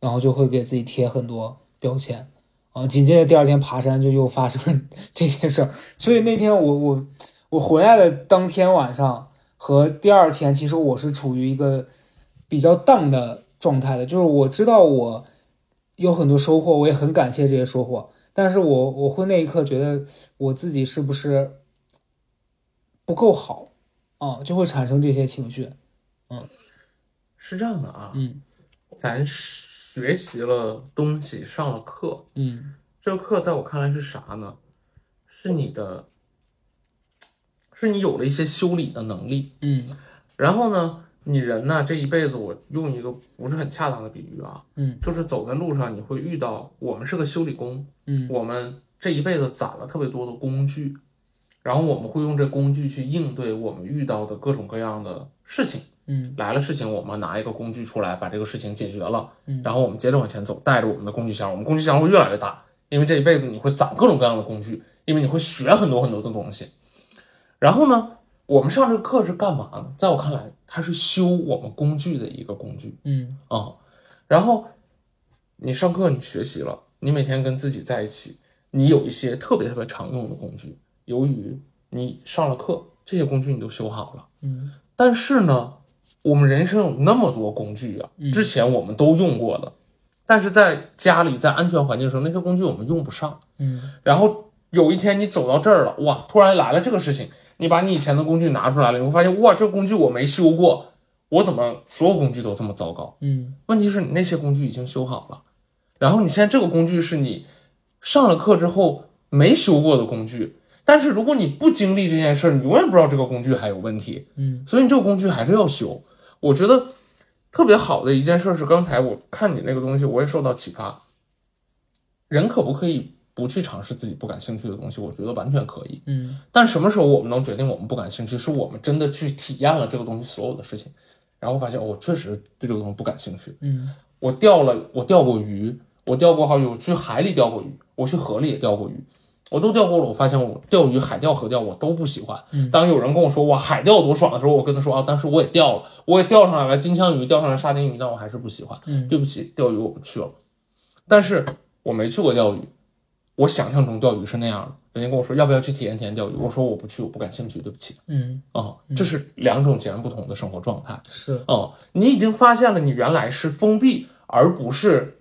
然后就会给自己贴很多标签，啊，紧接着第二天爬山就又发生了 这些事儿，所以那天我我我回来的当天晚上和第二天，其实我是处于一个比较荡的状态的，就是我知道我有很多收获，我也很感谢这些收获，但是我我会那一刻觉得我自己是不是不够好啊，就会产生这些情绪。嗯。是这样的啊，嗯。咱学习了东西，上了课，嗯这个课在我看来是啥呢？是你的，是你有了一些修理的能力。嗯然后呢，你人呢这一辈子，我用一个不是很恰当的比喻啊，嗯就是走在路上你会遇到，我们是个修理工，嗯我们这一辈子攒了特别多的工具，然后我们会用这工具去应对我们遇到的各种各样的事情。嗯来了事情，我们拿一个工具出来，把这个事情解决了，嗯然后我们接着往前走，带着我们的工具箱，我们工具箱会越来越大，因为这一辈子你会攒各种各样的工具，因为你会学很多很多的东西。然后呢，我们上这个课是干嘛呢？在我看来，它是修我们工具的一个工具嗯啊、然后你上课，你学习了，你每天跟自己在一起，你有一些特别特别常用的工具，由于你上了课，这些工具你都修好了。嗯但是呢，我们人生有那么多工具啊，嗯。之前我们都用过的，但是在家里在安全环境时候，那些工具我们用不上。嗯。然后有一天你走到这儿了，哇，突然来了这个事情，你把你以前的工具拿出来了，你会发现，哇，这个工具我没修过，我怎么所有工具都这么糟糕？嗯。问题是你那些工具已经修好了，然后你现在这个工具是你上了课之后没修过的工具，但是如果你不经历这件事儿，你永远不知道这个工具还有问题。嗯所以你这个工具还是要修。我觉得特别好的一件事是，刚才我看你那个东西，我也受到启发。人可不可以不去尝试自己不感兴趣的东西？我觉得完全可以。嗯但什么时候我们能决定我们不感兴趣？是我们真的去体验了这个东西所有的事情，然后发现、哦我确实对这个东西不感兴趣。嗯我钓了，我钓过鱼，我钓过好几，我去海里钓过鱼，我去河里也钓过鱼，我都钓过了。我发现我钓鱼、海钓、河钓我都不喜欢。嗯当有人跟我说哇海钓多爽的时候，我跟他说啊，当时我也钓了，我也钓上来了金枪鱼，钓上来沙丁鱼，但我还是不喜欢。嗯对不起，钓鱼我不去了。但是我没去过钓鱼，我想象中钓鱼是那样的。人家跟我说要不要去体验体验钓鱼，我说我不去，我不感兴趣，对不起嗯，啊、这是两种截然不同的生活状态。是，哦，你已经发现了，你原来是封闭，而不是，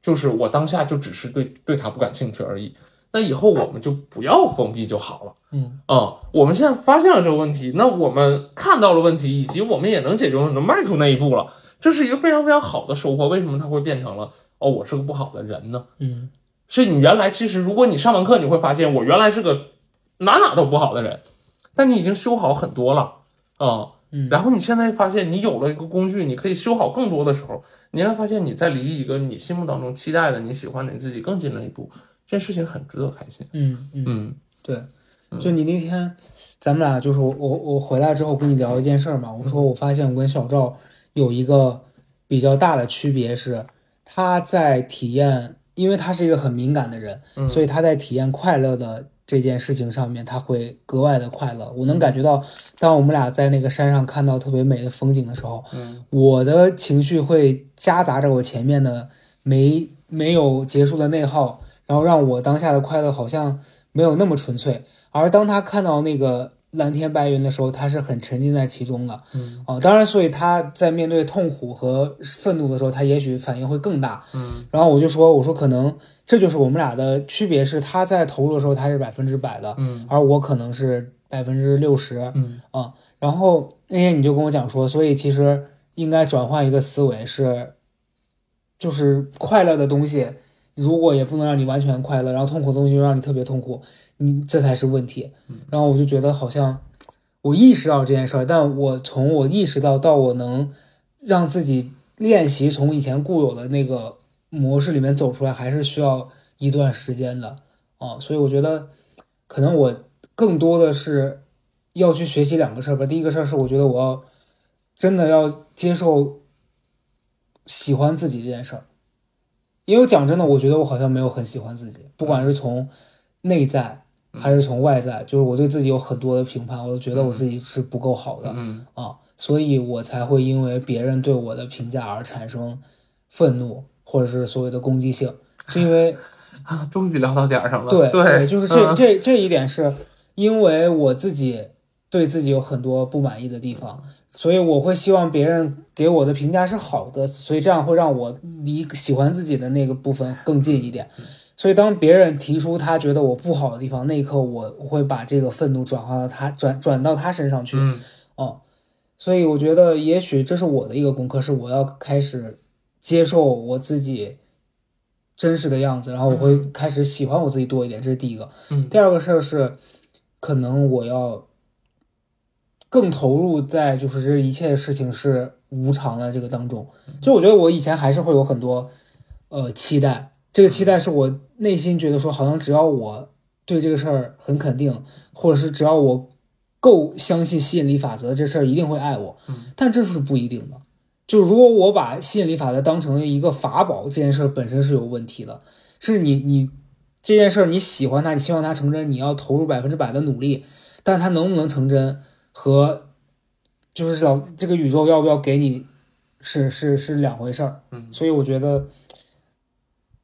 就是我当下就只是对对他不感兴趣而已。那以后我们就不要封闭就好了。嗯啊、我们现在发现了这个问题，那我们看到了问题，以及我们也能解决，能迈出那一步了，这是一个非常非常好的收获。为什么它会变成了哦，我是个不好的人呢？嗯是你原来其实，如果你上完课，你会发现我原来是个哪哪都不好的人，但你已经修好很多了啊。嗯然后你现在发现你有了一个工具，你可以修好更多的时候，你会发现你在离一个你心目当中期待的、你喜欢的你自己更近了一步，这件事情很值得开心。嗯嗯，嗯对，就你那天，咱们俩就是我我我回来之后跟你聊一件事儿嘛，我说我发现我跟小赵有一个比较大的区别是，他在体验因为他是一个很敏感的人，嗯所以他在体验快乐的这件事情上面，他会格外的快乐。我能感觉到，当我们俩在那个山上看到特别美的风景的时候，嗯我的情绪会夹杂着我前面的没没有结束的内耗，然后让我当下的快乐好像没有那么纯粹。而当他看到那个蓝天白云的时候，他是很沉浸在其中的。嗯啊、当然，所以他在面对痛苦和愤怒的时候，他也许反应会更大。嗯然后我就说，我说可能这就是我们俩的区别，是他在投入的时候他是百分之百的，嗯而我可能是百分之六十。嗯啊，然后那天你就跟我讲说，所以其实应该转换一个思维是，就是快乐的东西，如果也不能让你完全快乐，然后痛苦的东西又让你特别痛苦，你这才是问题。然后我就觉得好像我意识到这件事儿，但我从我意识到到我能让自己练习从以前固有的那个模式里面走出来，还是需要一段时间的啊。所以我觉得可能我更多的是要去学习两个事儿吧。第一个事儿是我觉得我要真的要接受喜欢自己这件事儿，因为讲真的，我觉得我好像没有很喜欢自己，不管是从内在还是从外在，就是我对自己有很多的评判，我都觉得我自己是不够好的。嗯啊，所以我才会因为别人对我的评价而产生愤怒，或者是所谓的攻击性，是因为 啊，终于聊到点儿上了。对对，就是这、嗯这这一点是因为我自己对自己有很多不满意的地方，所以我会希望别人给我的评价是好的，所以这样会让我离喜欢自己的那个部分更近一点。所以当别人提出他觉得我不好的地方，那一刻我我会把这个愤怒转化到他转转到他身上去。嗯哦，所以我觉得也许这是我的一个功课，是我要开始接受我自己真实的样子，然后我会开始喜欢我自己多一点，这是第一个。嗯第二个事儿是，可能我要更投入在就是这一切事情是无常的这个当中。就我觉得我以前还是会有很多呃期待，这个期待是我内心觉得说，好像只要我对这个事儿很肯定，或者是只要我够相信吸引力法则，这事儿一定会爱我。嗯但这是不一定的。就如果我把吸引力法则当成一个法宝，这件事本身是有问题的。是你你这件事儿你喜欢它，你希望它成真，你要投入百分之百的努力，但它能不能成真和就是老这个宇宙要不要给你是是是两回事儿。嗯所以我觉得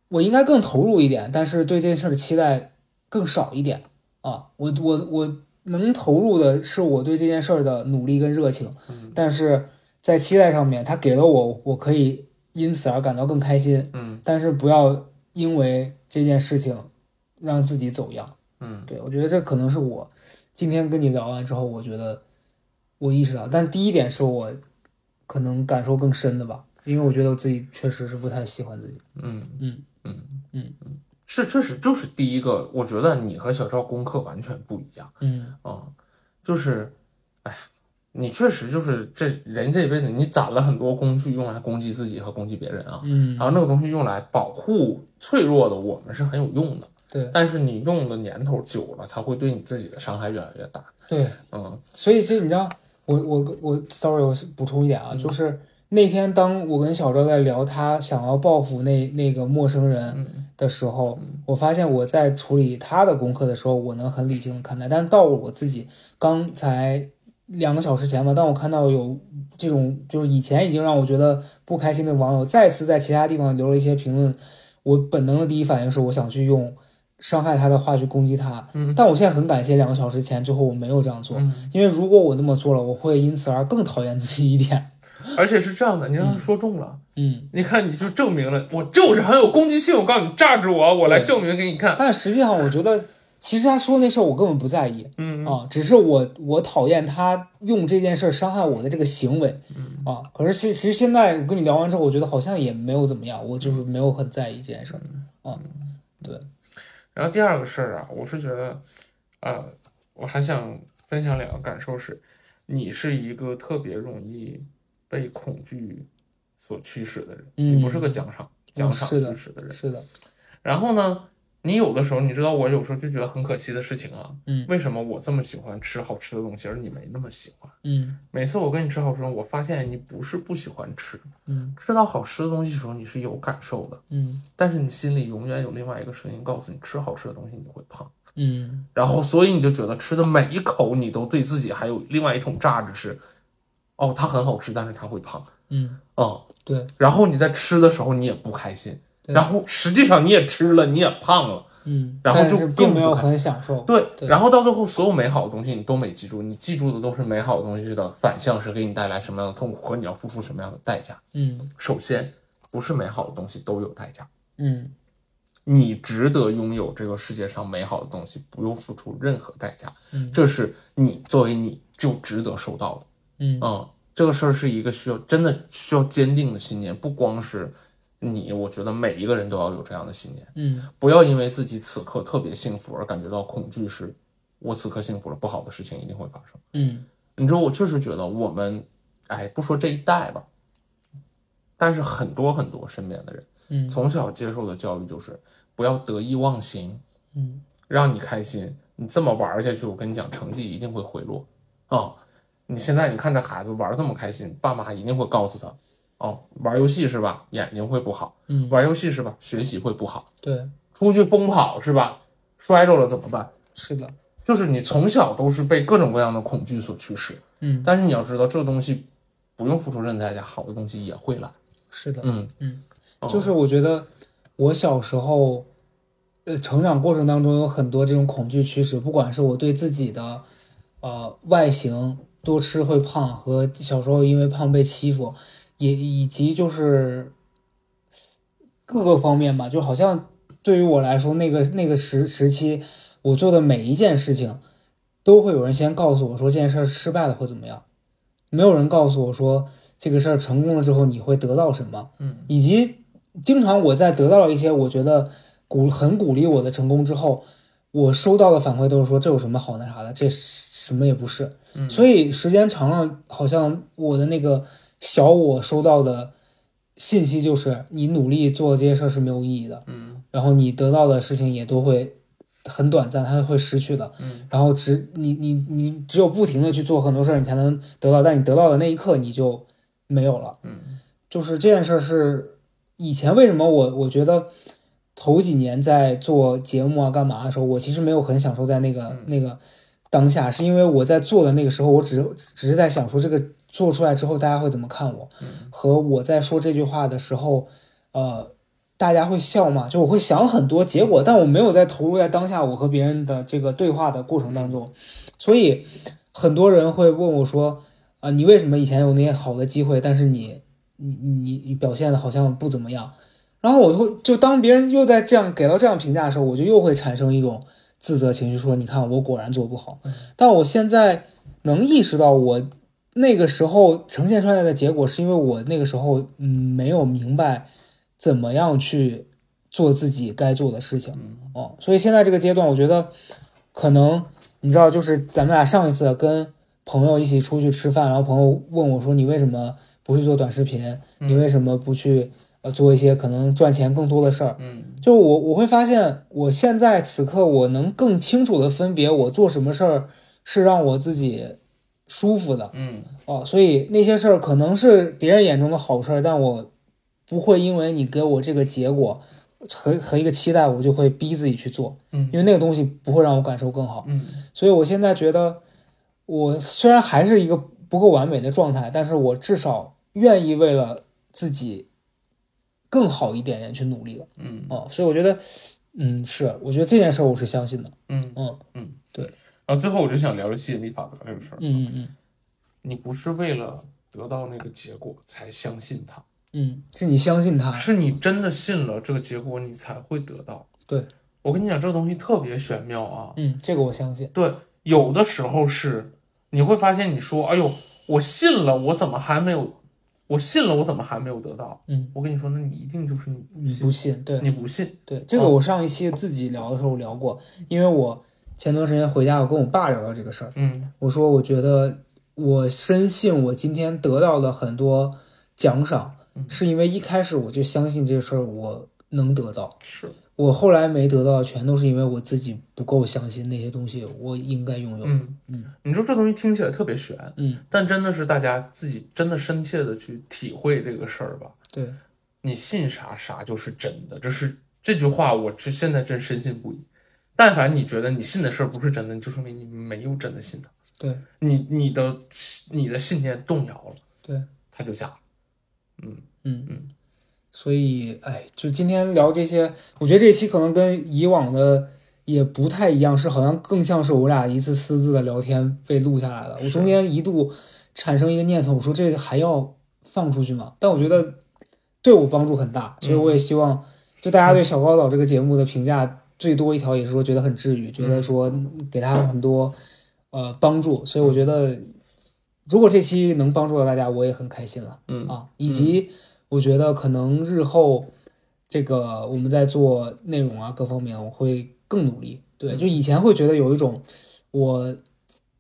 我应该更投入一点，但是对这件事的期待更少一点啊。我我我能投入的是我对这件事儿的努力跟热情，嗯但是在期待上面，他给了我，我可以因此而感到更开心，嗯但是不要因为这件事情让自己走样。嗯对我觉得这可能是我今天跟你聊完之后，我觉得我意识到，但第一点是我可能感受更深的吧，因为我觉得我自己确实是不太喜欢自己。嗯。嗯。嗯。嗯。嗯，是，确实就是第一个，我觉得你和小赵功课完全不一样。嗯。啊、就是，哎呀，你确实就是这人这一辈子你攒了很多工具用来攻击自己和攻击别人啊，嗯。然后那个东西用来保护脆弱的我们是很有用的，对。但是你用的年头久了，它会对你自己的伤害越来越大。对，嗯。所以这你知道，我我我，sorry，我补充一点啊，就是那天当我跟小赵在聊他想要报复那那个陌生人嗯。的时候，我发现我在处理他的功课的时候，我能很理性的看待，但到了我自己刚才两个小时前吧，当我看到有这种就是以前已经让我觉得不开心的网友再次在其他地方留了一些评论，我本能的第一反应是我想去用伤害他的话去攻击他，嗯但我现在很感谢两个小时前最后我没有这样做，嗯，因为如果我那么做了，我会因此而更讨厌自己一点。而且是这样的，你让他说中了。嗯，你看，你就证明了我就是很有攻击性。我告诉你，炸住我，我来证明给你看。但实际上我觉得，其实他说那事儿我根本不在意嗯啊，只是我我讨厌他用这件事伤害我的这个行为嗯啊。可是其其实现在跟你聊完之后，我觉得好像也没有怎么样，我就是没有很在意这件事儿啊。对，然后第二个事儿啊，我是觉得，呃，我还想分享两个感受是，你是一个特别容易被恐惧所驱使的人，嗯你不是个奖赏奖赏驱使的人。是的，然后呢，你有的时候，你知道我有时候就觉得很可惜的事情啊，嗯。为什么我这么喜欢吃好吃的东西，而你没那么喜欢？嗯。每次我跟你吃好吃的，我发现你不是不喜欢吃，嗯。吃到好吃的东西的时候你是有感受的，嗯。但是你心里永远有另外一个声音告诉你，吃好吃的东西你会胖。嗯。然后，所以你就觉得吃的每一口你都对自己还有另外一种榨着吃，哦，它很好吃，但是它会胖，嗯，嗯。对，然后你在吃的时候你也不开心，对然后实际上你也吃了，你也胖了，嗯，然后就并没有很享受。对。对然后到最后，所有美好的东西你都没记住，你记住的都是美好的东西的反向是给你带来什么样的痛苦和你要付出什么样的代价。嗯首先，不是美好的东西都有代价，嗯你值得拥有这个世界上美好的东西，不用付出任何代价，嗯这是你作为你就值得收到的。嗯嗯，这个事儿是一个需要真的需要坚定的信念，不光是你，我觉得每一个人都要有这样的信念，嗯不要因为自己此刻特别幸福而感觉到恐惧是，我此刻幸福了，不好的事情一定会发生。嗯你知道，我确实觉得我们，哎，不说这一代吧，但是很多很多身边的人嗯从小接受的教育就是不要得意忘形，嗯让你开心。你这么玩下去，我跟你讲，成绩一定会回落啊、你现在你看这孩子玩这么开心，爸妈一定会告诉他，哦，玩游戏是吧，眼睛会不好；嗯，玩游戏是吧，学习会不好；对，出去疯跑是吧，摔着了怎么办？是的，就是你从小都是被各种各样的恐惧所驱使，嗯。但是你要知道，这东西不用付出任何代价，好的东西也会来。是的，嗯。嗯，哦。就是我觉得我小时候，呃，成长过程当中有很多这种恐惧驱使，不管是我对自己的呃外形多吃会胖，和小时候因为胖被欺负，也以及就是各个方面吧，就好像对于我来说，那个那个时时期，我做的每一件事情，都会有人先告诉我说这件事儿失败了会怎么样，没有人告诉我说这个事儿成功了之后你会得到什么。嗯以及经常我在得到了一些我觉得鼓很鼓励我的成功之后，我收到的反馈都是说这有什么好那啥的，这什么也不是。嗯所以时间长了，好像我的那个小我收到的信息就是你努力做这些事儿是没有意义的，嗯然后你得到的事情也都会很短暂，它会失去的。嗯然后只你你你只有不停的去做很多事儿，你才能得到，但你得到的那一刻你就没有了。嗯就是这件事儿是以前为什么我我觉得头几年在做节目啊干嘛的时候，我其实没有很享受在那个、那个当下，是因为我在做的那个时候，我只只是在想说这个做出来之后大家会怎么看我，和我在说这句话的时候，呃。大家会笑吗？就我会想很多结果，但我没有在投入在当下我和别人的这个对话的过程当中，所以很多人会问我说：“啊、你为什么以前有那些好的机会，但是你你你你表现的好像不怎么样？”然后我会就当别人又在这样给到这样评价的时候，我就又会产生一种自责情绪，说：“你看我果然做不好。”但我现在能意识到，我那个时候呈现出来的结果，是因为我那个时候嗯没有明白怎么样去做自己该做的事情。哦，所以现在这个阶段，我觉得可能你知道，就是咱们俩上一次跟朋友一起出去吃饭，然后朋友问我说：“你为什么不去做短视频？你为什么不去呃做一些可能赚钱更多的事儿？”嗯就我我会发现，我现在此刻我能更清楚的分别我做什么事儿是让我自己舒服的嗯哦，所以那些事儿可能是别人眼中的好事儿，但我不会因为你给我这个结果和和一个期待，我就会逼自己去做，嗯因为那个东西不会让我感受更好。嗯所以我现在觉得，我虽然还是一个不够完美的状态，但是我至少愿意为了自己更好一点点去努力了。嗯哦，所以我觉得，嗯，是，我觉得这件事儿我是相信的。嗯嗯嗯，对。然后最后我就想聊聊吸引力法则这个事儿。嗯嗯你不是为了得到那个结果才相信它，嗯，是你相信它。是你真的信了这个结果，你才会得到。对，我跟你讲，这个东西特别玄妙啊。嗯，这个我相信。对，有的时候是你会发现，你说：“哎呦，我信了，我怎么还没有？我信了，我怎么还没有得到？”嗯，我跟你说，那你一定就是你不你信，不信？对你不信。对，这个我上一期自己聊的时候聊过，因为我前段时间回家，我跟我爸聊到这个事儿。嗯我说，我觉得我深信我今天得到了很多奖赏，是因为一开始我就相信这个事儿我能得到。是，我后来没得到，全都是因为我自己不够相信那些东西我应该拥有。嗯嗯，你说这东西听起来特别悬，嗯，但真的是大家自己真的深切的去体会这个事儿吧。对，你信啥啥就是真的，这是这句话，我是现在真深信不疑。但凡你觉得你信的事儿不是真的，就说明你没有真的信他。对，你你的你的信念动摇了，对，他就假了。嗯嗯嗯，所以，哎，就今天聊这些，我觉得这期可能跟以往的也不太一样，是好像更像是我俩一次私自的聊天被录下来了。我中间一度产生一个念头，我说这个还要放出去吗？但我觉得对我帮助很大，所以我也希望，就大家对小高岛这个节目的评价最多一条也是说觉得很治愈，觉得说给他很多呃帮助，所以我觉得如果这期能帮助到大家，我也很开心了。嗯啊，以及我觉得可能日后这个我们在做内容啊各方面，我会更努力。对，就以前会觉得有一种我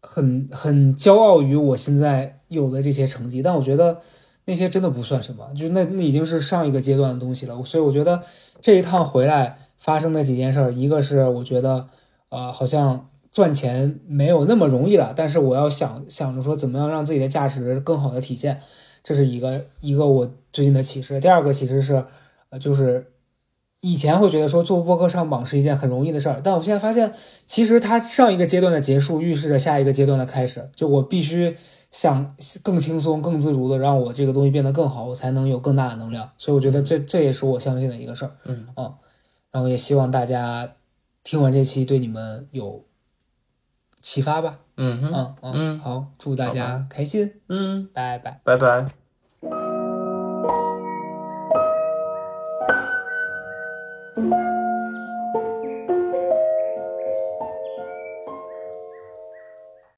很很骄傲于我现在有的这些成绩，但我觉得那些真的不算什么，就那那已经是上一个阶段的东西了。所以我觉得这一趟回来发生的几件事儿，一个是我觉得呃好像赚钱没有那么容易了，但是我要想想着说怎么样让自己的价值更好的体现，这是一个一个我最近的启示。第二个其实是呃就是以前会觉得说做播客上榜是一件很容易的事儿，但我现在发现其实它上一个阶段的结束预示着下一个阶段的开始，就我必须想更轻松、更自如的让我这个东西变得更好，我才能有更大的能量。所以我觉得这这也是我相信的一个事儿。嗯啊，然后也希望大家听完这期对你们有启发吧。嗯哼，嗯嗯，嗯好，祝大家开心，嗯，拜拜。拜拜。嗯